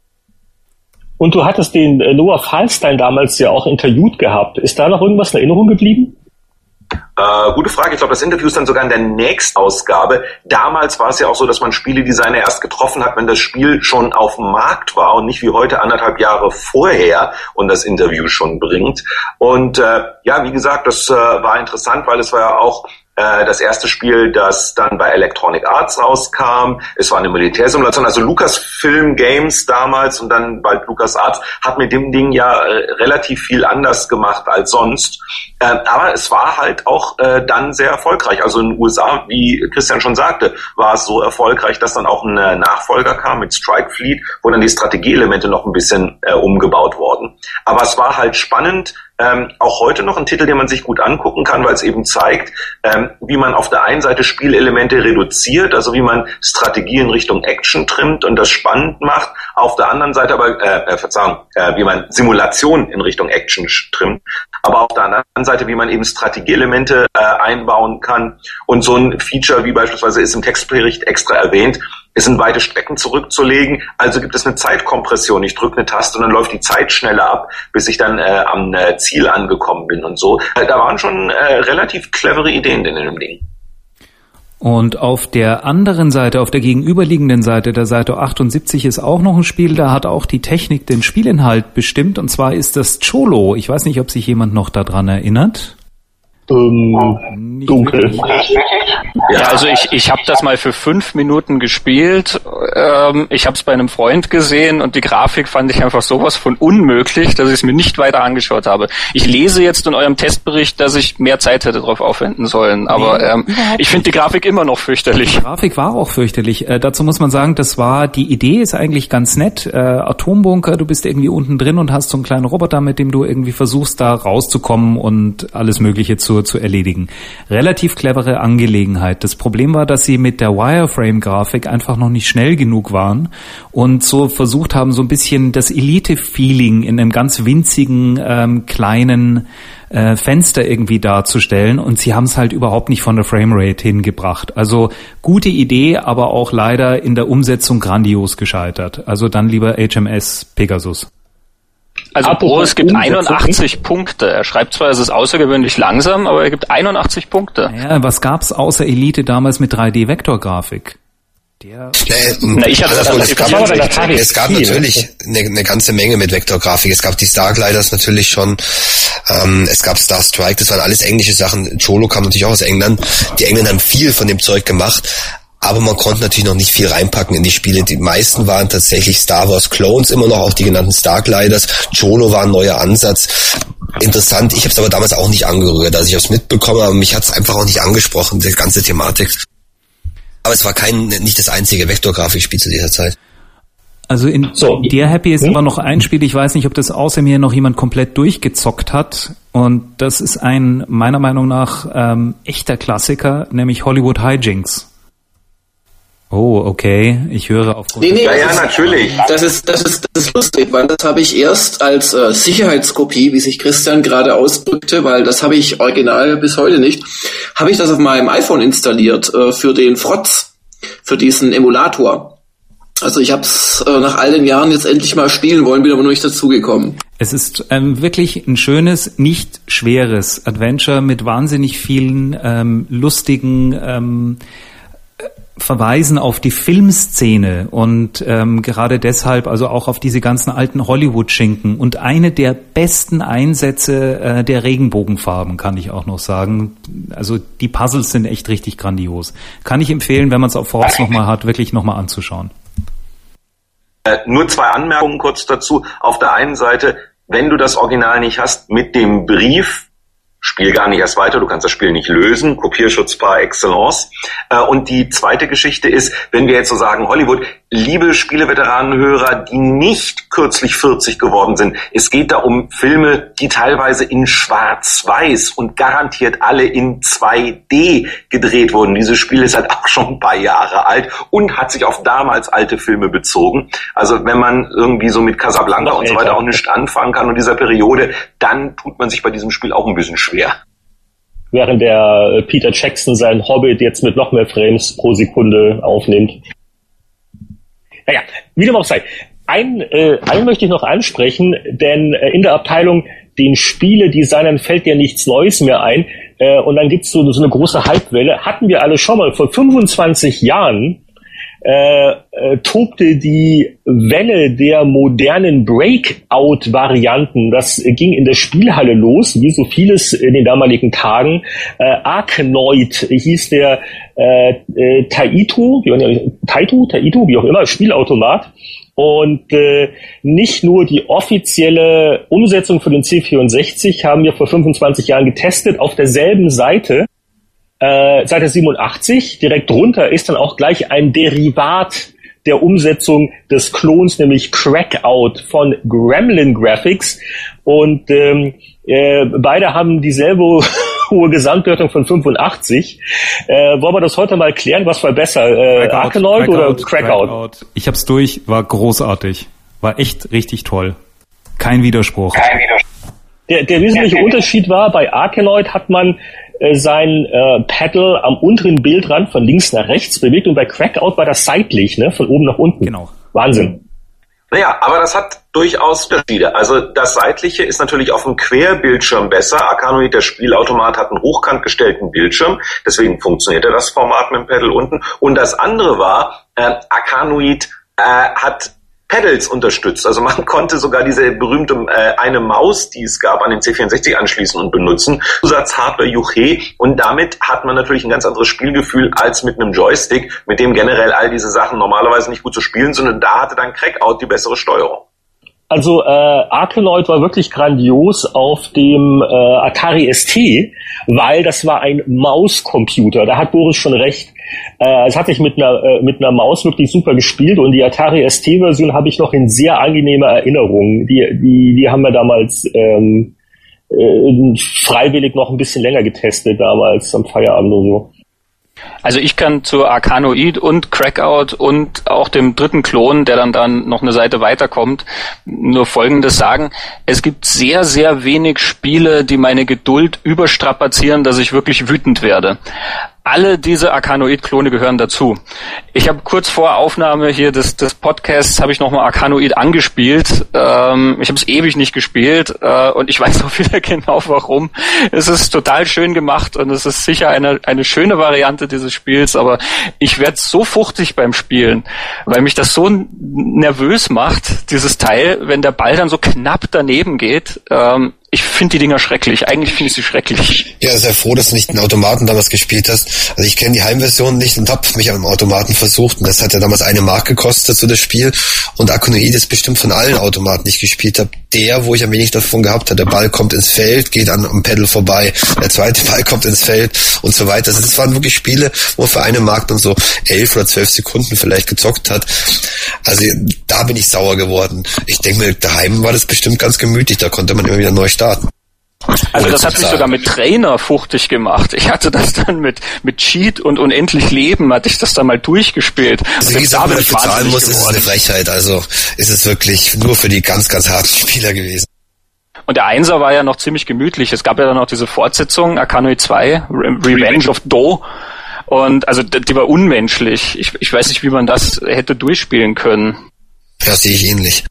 A: Und du hattest den äh, Noah Fallstein damals ja auch interviewt gehabt. Ist da noch irgendwas in Erinnerung geblieben?
F: Äh, gute Frage. Ich glaube, das Interview ist dann sogar in der Nächstausgabe. Damals war es ja auch so, dass man Spieledesigner erst getroffen hat, wenn das Spiel schon auf dem Markt war und nicht wie heute anderthalb Jahre vorher und das Interview schon bringt. Und äh, ja, wie gesagt, das äh, war interessant, weil es war ja auch äh, das erste Spiel, das dann bei Electronic Arts rauskam. Es war eine Militärsimulation. Also Lucasfilm Games damals und dann bald Lucas Arts hat mit dem Ding ja äh, relativ viel anders gemacht als sonst. Äh, aber es war halt auch äh, dann sehr erfolgreich. Also in den USA, wie Christian schon sagte, war es so erfolgreich, dass dann auch ein äh, Nachfolger kam mit Strike Fleet, wo dann die Strategieelemente noch ein bisschen äh, umgebaut wurden. Aber es war halt spannend, ähm, auch heute noch ein Titel, den man sich gut angucken kann, weil es eben zeigt, ähm, wie man auf der einen Seite Spielelemente reduziert, also wie man Strategie in Richtung Action trimmt und das spannend macht, auf der anderen Seite aber, äh, äh, Verzeihung, äh, wie man Simulation in Richtung Action trimmt, aber auf der anderen Seite, wie man eben Strategieelemente äh, einbauen kann. Und so ein Feature wie beispielsweise ist im Textbericht extra erwähnt, es sind weite Strecken zurückzulegen. Also gibt es eine Zeitkompression. Ich drücke eine Taste und dann läuft die Zeit schneller ab, bis ich dann äh, am äh, Ziel angekommen bin und so. Äh, da waren schon äh, relativ clevere Ideen in dem Ding.
B: Und auf der anderen Seite, auf der gegenüberliegenden Seite, der Seite 78 ist auch noch ein Spiel, da hat auch die Technik den Spielinhalt bestimmt und zwar ist das Cholo. Ich weiß nicht, ob sich jemand noch daran erinnert.
A: Ähm, dunkel.
E: Ja, also ich, ich habe das mal für fünf Minuten gespielt. Ähm, ich habe es bei einem Freund gesehen und die Grafik fand ich einfach sowas von unmöglich, dass ich es mir nicht weiter angeschaut habe. Ich lese jetzt in eurem Testbericht, dass ich mehr Zeit hätte darauf aufwenden sollen, aber ähm, ich finde die Grafik immer noch fürchterlich.
B: Die Grafik war auch fürchterlich. Äh, dazu muss man sagen, das war die Idee ist eigentlich ganz nett. Äh, Atombunker, du bist irgendwie unten drin und hast so einen kleinen Roboter, mit dem du irgendwie versuchst, da rauszukommen und alles Mögliche zu zu erledigen. Relativ clevere Angelegenheit. Das Problem war, dass sie mit der Wireframe-Grafik einfach noch nicht schnell genug waren und so versucht haben, so ein bisschen das Elite-Feeling in einem ganz winzigen, ähm, kleinen äh, Fenster irgendwie darzustellen und sie haben es halt überhaupt nicht von der Framerate hingebracht. Also gute Idee, aber auch leider in der Umsetzung grandios gescheitert. Also dann lieber HMS Pegasus.
E: Also Boris gibt 81 Punkte. Er schreibt zwar, es ist außergewöhnlich langsam, aber er gibt 81 Punkte.
B: Ja, was gab's außer Elite damals mit 3D-Vektorgrafik?
D: Der Na, ich hatte das, das es, gab, es gab natürlich eine, eine, ganze Menge mit Vektorgrafik. Es gab die Stargliders natürlich schon. Ähm, es gab Star Strike. Das waren alles englische Sachen. Cholo kam natürlich auch aus England. Die Engländer haben viel von dem Zeug gemacht. Aber man konnte natürlich noch nicht viel reinpacken in die Spiele. Die meisten waren tatsächlich Star Wars Clones, immer noch auch die genannten Stargliders. Cholo war ein neuer Ansatz. Interessant. Ich habe es aber damals auch nicht angerührt. Also ich habe es mitbekommen, aber mich hat es einfach auch nicht angesprochen, die ganze Thematik. Aber es war kein, nicht das einzige Vektorgrafikspiel zu dieser Zeit.
B: Also in so. Dear Happy ist hm? aber noch ein Spiel, ich weiß nicht, ob das außer mir noch jemand komplett durchgezockt hat. Und das ist ein, meiner Meinung nach, ähm, echter Klassiker, nämlich Hollywood Hijinks. Oh, okay. Ich höre auf.
C: Nee, nee, ja, ja, natürlich. Das ist, das ist, das ist lustig, weil das habe ich erst als äh, Sicherheitskopie, wie sich Christian gerade ausdrückte, weil das habe ich original bis heute nicht, habe ich das auf meinem iPhone installiert äh, für den Frotz, für diesen Emulator. Also ich habe es äh, nach all den Jahren jetzt endlich mal spielen wollen, bin aber noch nicht dazugekommen.
B: Es ist ähm, wirklich ein schönes, nicht schweres Adventure mit wahnsinnig vielen ähm, lustigen ähm, verweisen auf die Filmszene und ähm, gerade deshalb also auch auf diese ganzen alten Hollywood-Schinken und eine der besten Einsätze äh, der Regenbogenfarben kann ich auch noch sagen. Also die Puzzles sind echt richtig grandios. Kann ich empfehlen, wenn man es auf Force nochmal hat, wirklich nochmal anzuschauen.
F: Äh, nur zwei Anmerkungen kurz dazu. Auf der einen Seite, wenn du das Original nicht hast, mit dem Brief Spiel gar nicht erst weiter, du kannst das Spiel nicht lösen, Kopierschutz par excellence. Äh, und die zweite Geschichte ist, wenn wir jetzt so sagen, Hollywood, liebe Spieleveteranenhörer, die nicht kürzlich 40 geworden sind, es geht da um Filme, die teilweise in schwarz-weiß und garantiert alle in 2D gedreht wurden. Dieses Spiel ist halt auch schon ein paar Jahre alt und hat sich auf damals alte Filme bezogen. Also wenn man irgendwie so mit Casablanca und so weiter auch nicht anfangen kann und dieser Periode, dann tut man sich bei diesem Spiel auch ein bisschen schwer.
A: Während der äh, Peter Jackson seinen Hobbit jetzt mit noch mehr Frames pro Sekunde aufnimmt. Naja, wie dem auch sei. Ein, äh, einen möchte ich noch ansprechen, denn äh, in der Abteilung den Spiele-Designern fällt ja nichts Neues mehr ein. Äh, und dann gibt's so, so eine große Hypewelle. Hatten wir alle schon mal vor 25 Jahren äh, äh, tobte die Welle der modernen Breakout-Varianten. Das ging in der Spielhalle los, wie so vieles in den damaligen Tagen. Äh, Arkanoid hieß der äh, äh, Taito, wie, Taito, Taito, wie auch immer, Spielautomat. Und äh, nicht nur die offizielle Umsetzung für den C64 haben wir vor 25 Jahren getestet, auf derselben Seite äh, Seite 87, direkt drunter ist dann auch gleich ein Derivat der Umsetzung des Klons, nämlich Crackout von Gremlin Graphics. Und ähm, äh, beide haben dieselbe hohe Gesamtwertung von 85. Äh, wollen wir das heute mal klären? Was war besser? Äh, Arkanoid oder Crackout? Crackout.
B: Ich hab's durch, war großartig. War echt richtig toll. Kein Widerspruch. Kein Widerspruch.
A: Der, der wesentliche Unterschied war, bei Arkanoid hat man sein äh, Paddle am unteren Bildrand von links nach rechts bewegt und bei Crackout war das seitlich, ne, von oben nach unten.
B: Genau.
A: Wahnsinn.
F: Naja, aber das hat durchaus Unterschiede. Also das seitliche ist natürlich auf dem Querbildschirm besser. Arcanoid, der Spielautomat, hat einen hochkant gestellten Bildschirm, deswegen funktionierte das Format mit dem Pedal unten. Und das andere war, äh, Arcanoid äh, hat Pedals unterstützt. Also man konnte sogar diese berühmte äh, eine Maus, die es gab, an den C64 anschließen und benutzen. Zusatz Hardware Juche und damit hat man natürlich ein ganz anderes Spielgefühl als mit einem Joystick, mit dem generell all diese Sachen normalerweise nicht gut zu spielen, sondern da hatte dann Crackout die bessere Steuerung.
A: Also äh, Arkanoid war wirklich grandios auf dem äh, Atari ST, weil das war ein Mauscomputer. Da hat Boris schon recht. Äh, es hat sich mit einer äh, mit einer Maus wirklich super gespielt und die Atari ST-Version habe ich noch in sehr angenehmer Erinnerung. Die die die haben wir damals ähm, äh, freiwillig noch ein bisschen länger getestet damals am Feierabend oder so.
E: Also ich kann zu Arcanoid und Crackout und auch dem dritten Klon, der dann dann noch eine Seite weiterkommt, nur Folgendes sagen. Es gibt sehr, sehr wenig Spiele, die meine Geduld überstrapazieren, dass ich wirklich wütend werde alle diese Arcanoid-Klone gehören dazu. Ich habe kurz vor Aufnahme hier des, des Podcasts habe ich nochmal Arcanoid angespielt. Ähm, ich habe es ewig nicht gespielt äh, und ich weiß auch wieder genau warum. Es ist total schön gemacht und es ist sicher eine, eine schöne Variante dieses Spiels, aber ich werde so fuchtig beim Spielen, weil mich das so nervös macht, dieses Teil, wenn der Ball dann so knapp daneben geht. Ähm, ich finde die Dinger schrecklich. Eigentlich finde ich sie schrecklich.
D: Ja, sehr froh, dass du nicht den Automaten damals gespielt hast. Also ich kenne die Heimversion nicht und habe mich am Automaten versucht. Und das hat ja damals eine Mark gekostet, so das Spiel. Und Akonoid ist bestimmt von allen Automaten, die ich gespielt habe, der, wo ich am wenig davon gehabt habe. Der Ball kommt ins Feld, geht an am Pedal vorbei. Der zweite Ball kommt ins Feld und so weiter. Also das waren wirklich Spiele, wo für eine Mark dann so elf oder zwölf Sekunden vielleicht gezockt hat. Also da bin ich sauer geworden. Ich denke mir, daheim war das bestimmt ganz gemütlich. Da konnte man immer wieder neu starten.
E: Also das hat mich sogar mit Trainer fuchtig gemacht. Ich hatte das dann mit mit Cheat und unendlich Leben hatte ich das dann mal durchgespielt.
D: Also wie gesagt, wenn man bezahlen muss, geworden. ist es eine Frechheit. Also ist es wirklich nur für die ganz ganz harten Spieler gewesen.
E: Und der Einser war ja noch ziemlich gemütlich. Es gab ja dann noch diese Fortsetzung, Akanoi 2, Re Revenge of Do. Und also die war unmenschlich. Ich, ich weiß nicht, wie man das hätte durchspielen können.
D: Ja, sehe ich ähnlich.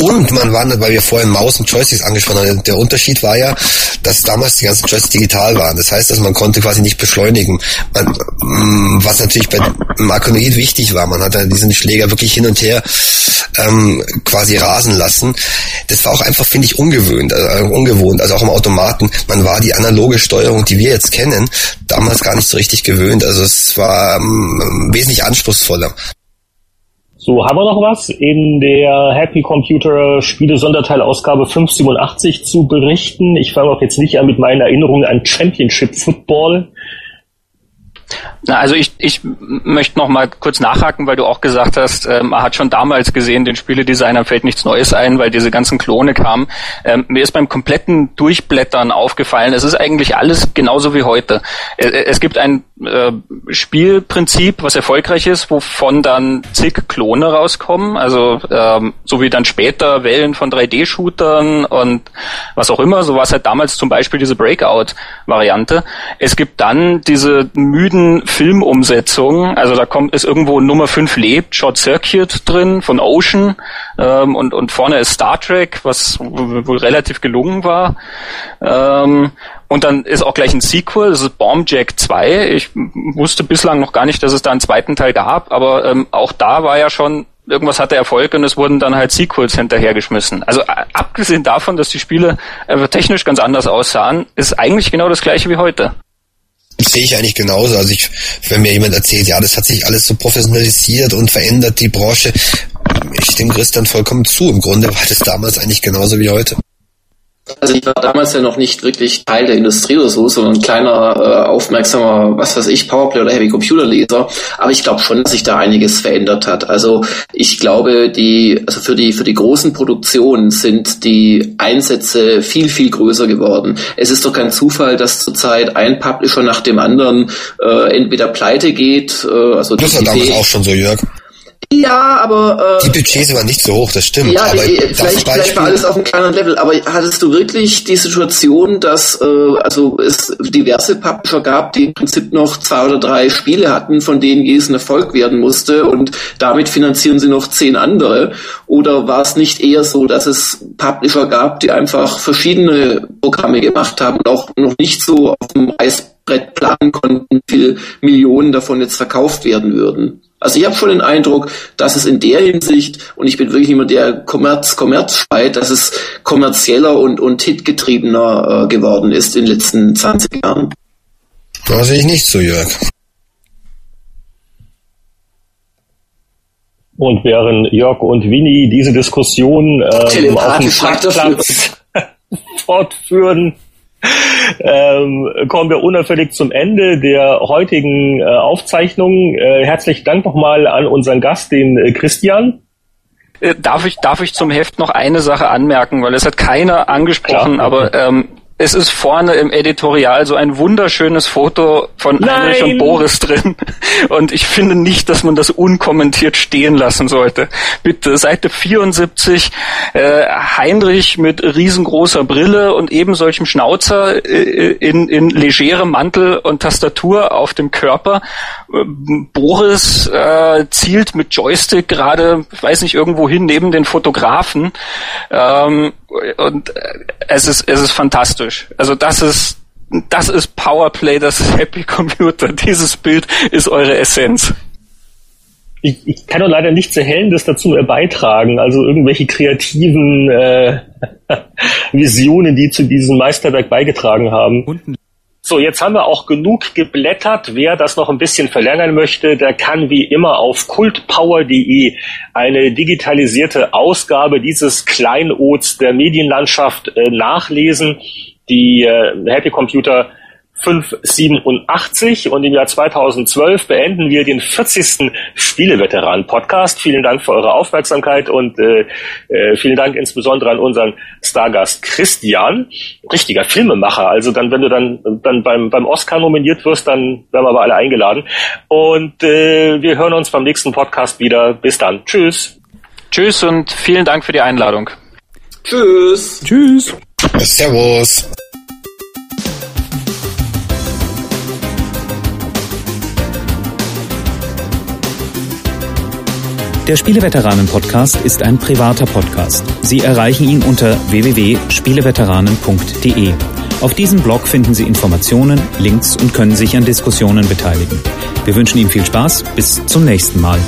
D: Und man war, weil wir vorhin Maus und Joysticks angesprochen haben, der Unterschied war ja, dass damals die ganzen Joysticks digital waren. Das heißt, dass man konnte quasi nicht beschleunigen. Man, mm, was natürlich bei Arkanoid wichtig war, man hat ja diesen Schläger wirklich hin und her ähm, quasi rasen lassen. Das war auch einfach, finde ich, ungewöhnt, äh, ungewohnt. Also auch im Automaten. Man war die analoge Steuerung, die wir jetzt kennen, damals gar nicht so richtig gewöhnt. Also es war ähm, wesentlich anspruchsvoller.
A: So, haben wir noch was in der Happy Computer Spiele Sonderteilausgabe 587 zu berichten? Ich fange auch jetzt nicht an mit meinen Erinnerungen an Championship Football.
E: Also ich, ich möchte noch mal kurz nachhaken, weil du auch gesagt hast, ähm, man hat schon damals gesehen, den Spieledesignern fällt nichts Neues ein, weil diese ganzen Klone kamen. Ähm, mir ist beim kompletten Durchblättern aufgefallen, es ist eigentlich alles genauso wie heute. Es, es gibt ein äh, Spielprinzip, was erfolgreich ist, wovon dann zig Klone rauskommen, also ähm, so wie dann später Wellen von 3D-Shootern und was auch immer, so war es halt damals zum Beispiel diese Breakout-Variante. Es gibt dann diese müden Filmumsetzungen, also da kommt ist irgendwo Nummer 5 lebt, Short Circuit drin von Ocean ähm, und, und vorne ist Star Trek, was wohl relativ gelungen war. Ähm, und dann ist auch gleich ein Sequel, das ist Bomb Jack 2. Ich wusste bislang noch gar nicht, dass es da einen zweiten Teil gab, aber ähm, auch da war ja schon, irgendwas hatte Erfolg und es wurden dann halt Sequels hinterhergeschmissen. Also abgesehen davon, dass die Spiele äh, technisch ganz anders aussahen, ist eigentlich genau das gleiche wie heute
D: sehe ich eigentlich genauso. Also ich, wenn mir jemand erzählt, ja, das hat sich alles so professionalisiert und verändert die Branche, ich stimme Christian vollkommen zu. Im Grunde war das damals eigentlich genauso wie heute.
C: Also ich war damals ja noch nicht wirklich Teil der Industrie oder so, sondern ein kleiner, äh, aufmerksamer, was weiß ich, Powerplay oder Heavy Computer Leser. Aber ich glaube schon, dass sich da einiges verändert hat. Also ich glaube, die, also für die, für die großen Produktionen sind die Einsätze viel, viel größer geworden. Es ist doch kein Zufall, dass zurzeit ein Publisher nach dem anderen äh, entweder pleite geht, äh, also
D: das war damals auch schon so, Jörg.
C: Ja, aber...
D: Äh, die Budgets waren nicht so hoch, das stimmt.
C: Ja, aber die, vielleicht, vielleicht war alles auf einem kleinen Level, aber hattest du wirklich die Situation, dass äh, also es diverse Publisher gab, die im Prinzip noch zwei oder drei Spiele hatten, von denen jedes ein Erfolg werden musste und damit finanzieren sie noch zehn andere? Oder war es nicht eher so, dass es Publisher gab, die einfach verschiedene Programme gemacht haben und auch noch nicht so auf dem Eisbrett planen konnten, wie viele Millionen davon jetzt verkauft werden würden? Also ich habe schon den Eindruck, dass es in der Hinsicht, und ich bin wirklich immer der Kommerz, Kommerz schreit, dass es kommerzieller und, und hitgetriebener äh, geworden ist in den letzten 20 Jahren.
D: Da sehe ich nicht so, Jörg.
A: Und während Jörg und Winnie diese Diskussion ähm, auf dem Parkplatz fortführen, ähm, kommen wir unauffällig zum Ende der heutigen äh, Aufzeichnung. Äh, herzlichen Dank nochmal an unseren Gast, den äh, Christian.
E: Äh, darf ich, darf ich zum Heft noch eine Sache anmerken, weil es hat keiner angesprochen, Klar. aber ähm, es ist vorne im Editorial so ein wunderschönes Foto von Nein. Heinrich und Boris drin. Und ich finde nicht, dass man das unkommentiert stehen lassen sollte. Bitte, Seite 74, äh, Heinrich mit riesengroßer Brille und eben solchem Schnauzer äh, in, in legerem Mantel und Tastatur auf dem Körper. Äh, Boris äh, zielt mit Joystick gerade, ich weiß nicht, irgendwo hin neben den Fotografen. Ähm, und äh, es ist, es ist fantastisch. Also das ist, das ist Powerplay, das ist Happy Computer. Dieses Bild ist eure Essenz.
A: Ich, ich kann doch leider nichts Erhellendes dazu beitragen, also irgendwelche kreativen äh, Visionen, die zu diesem Meisterwerk beigetragen haben. Unten so, jetzt haben wir auch genug geblättert. Wer das noch ein bisschen verlängern möchte, der kann wie immer auf kultpower.de eine digitalisierte Ausgabe dieses Kleinods der Medienlandschaft äh, nachlesen. Die äh, Happy Computer 587 und im Jahr 2012 beenden wir den 40. Spieleveteran-Podcast. Vielen Dank für eure Aufmerksamkeit und äh, äh, vielen Dank insbesondere an unseren Stargast Christian, richtiger Filmemacher. Also dann, wenn du dann, dann beim, beim Oscar nominiert wirst, dann werden wir aber alle eingeladen. Und äh, wir hören uns beim nächsten Podcast wieder. Bis dann. Tschüss.
E: Tschüss und vielen Dank für die Einladung.
C: Tschüss.
D: Tschüss. Servus.
B: Der Spieleveteranen-Podcast ist ein privater Podcast. Sie erreichen ihn unter www.spieleveteranen.de. Auf diesem Blog finden Sie Informationen, Links und können sich an Diskussionen beteiligen. Wir wünschen Ihnen viel Spaß. Bis zum nächsten Mal.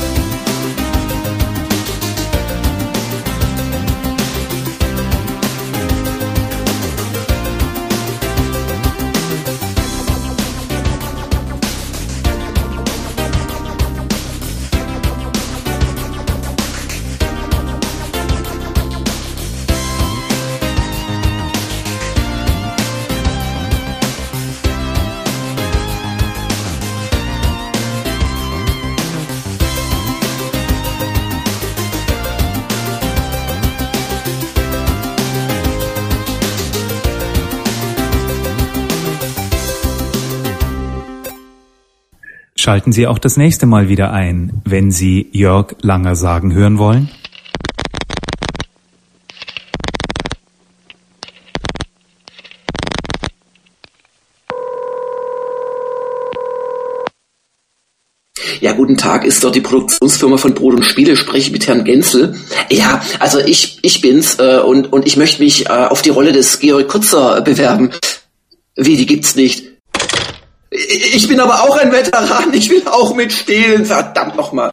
B: Schalten Sie auch das nächste Mal wieder ein, wenn Sie Jörg Langer sagen hören wollen.
C: Ja, guten Tag, ist dort die Produktionsfirma von Brot und Spiele, spreche mit Herrn Genzel. Ja, also ich, ich bin's äh, und, und ich möchte mich äh, auf die Rolle des Georg Kutzer bewerben. Wie, die gibt's nicht? Ich bin aber auch ein Veteran, ich will auch mitstehlen, verdammt nochmal.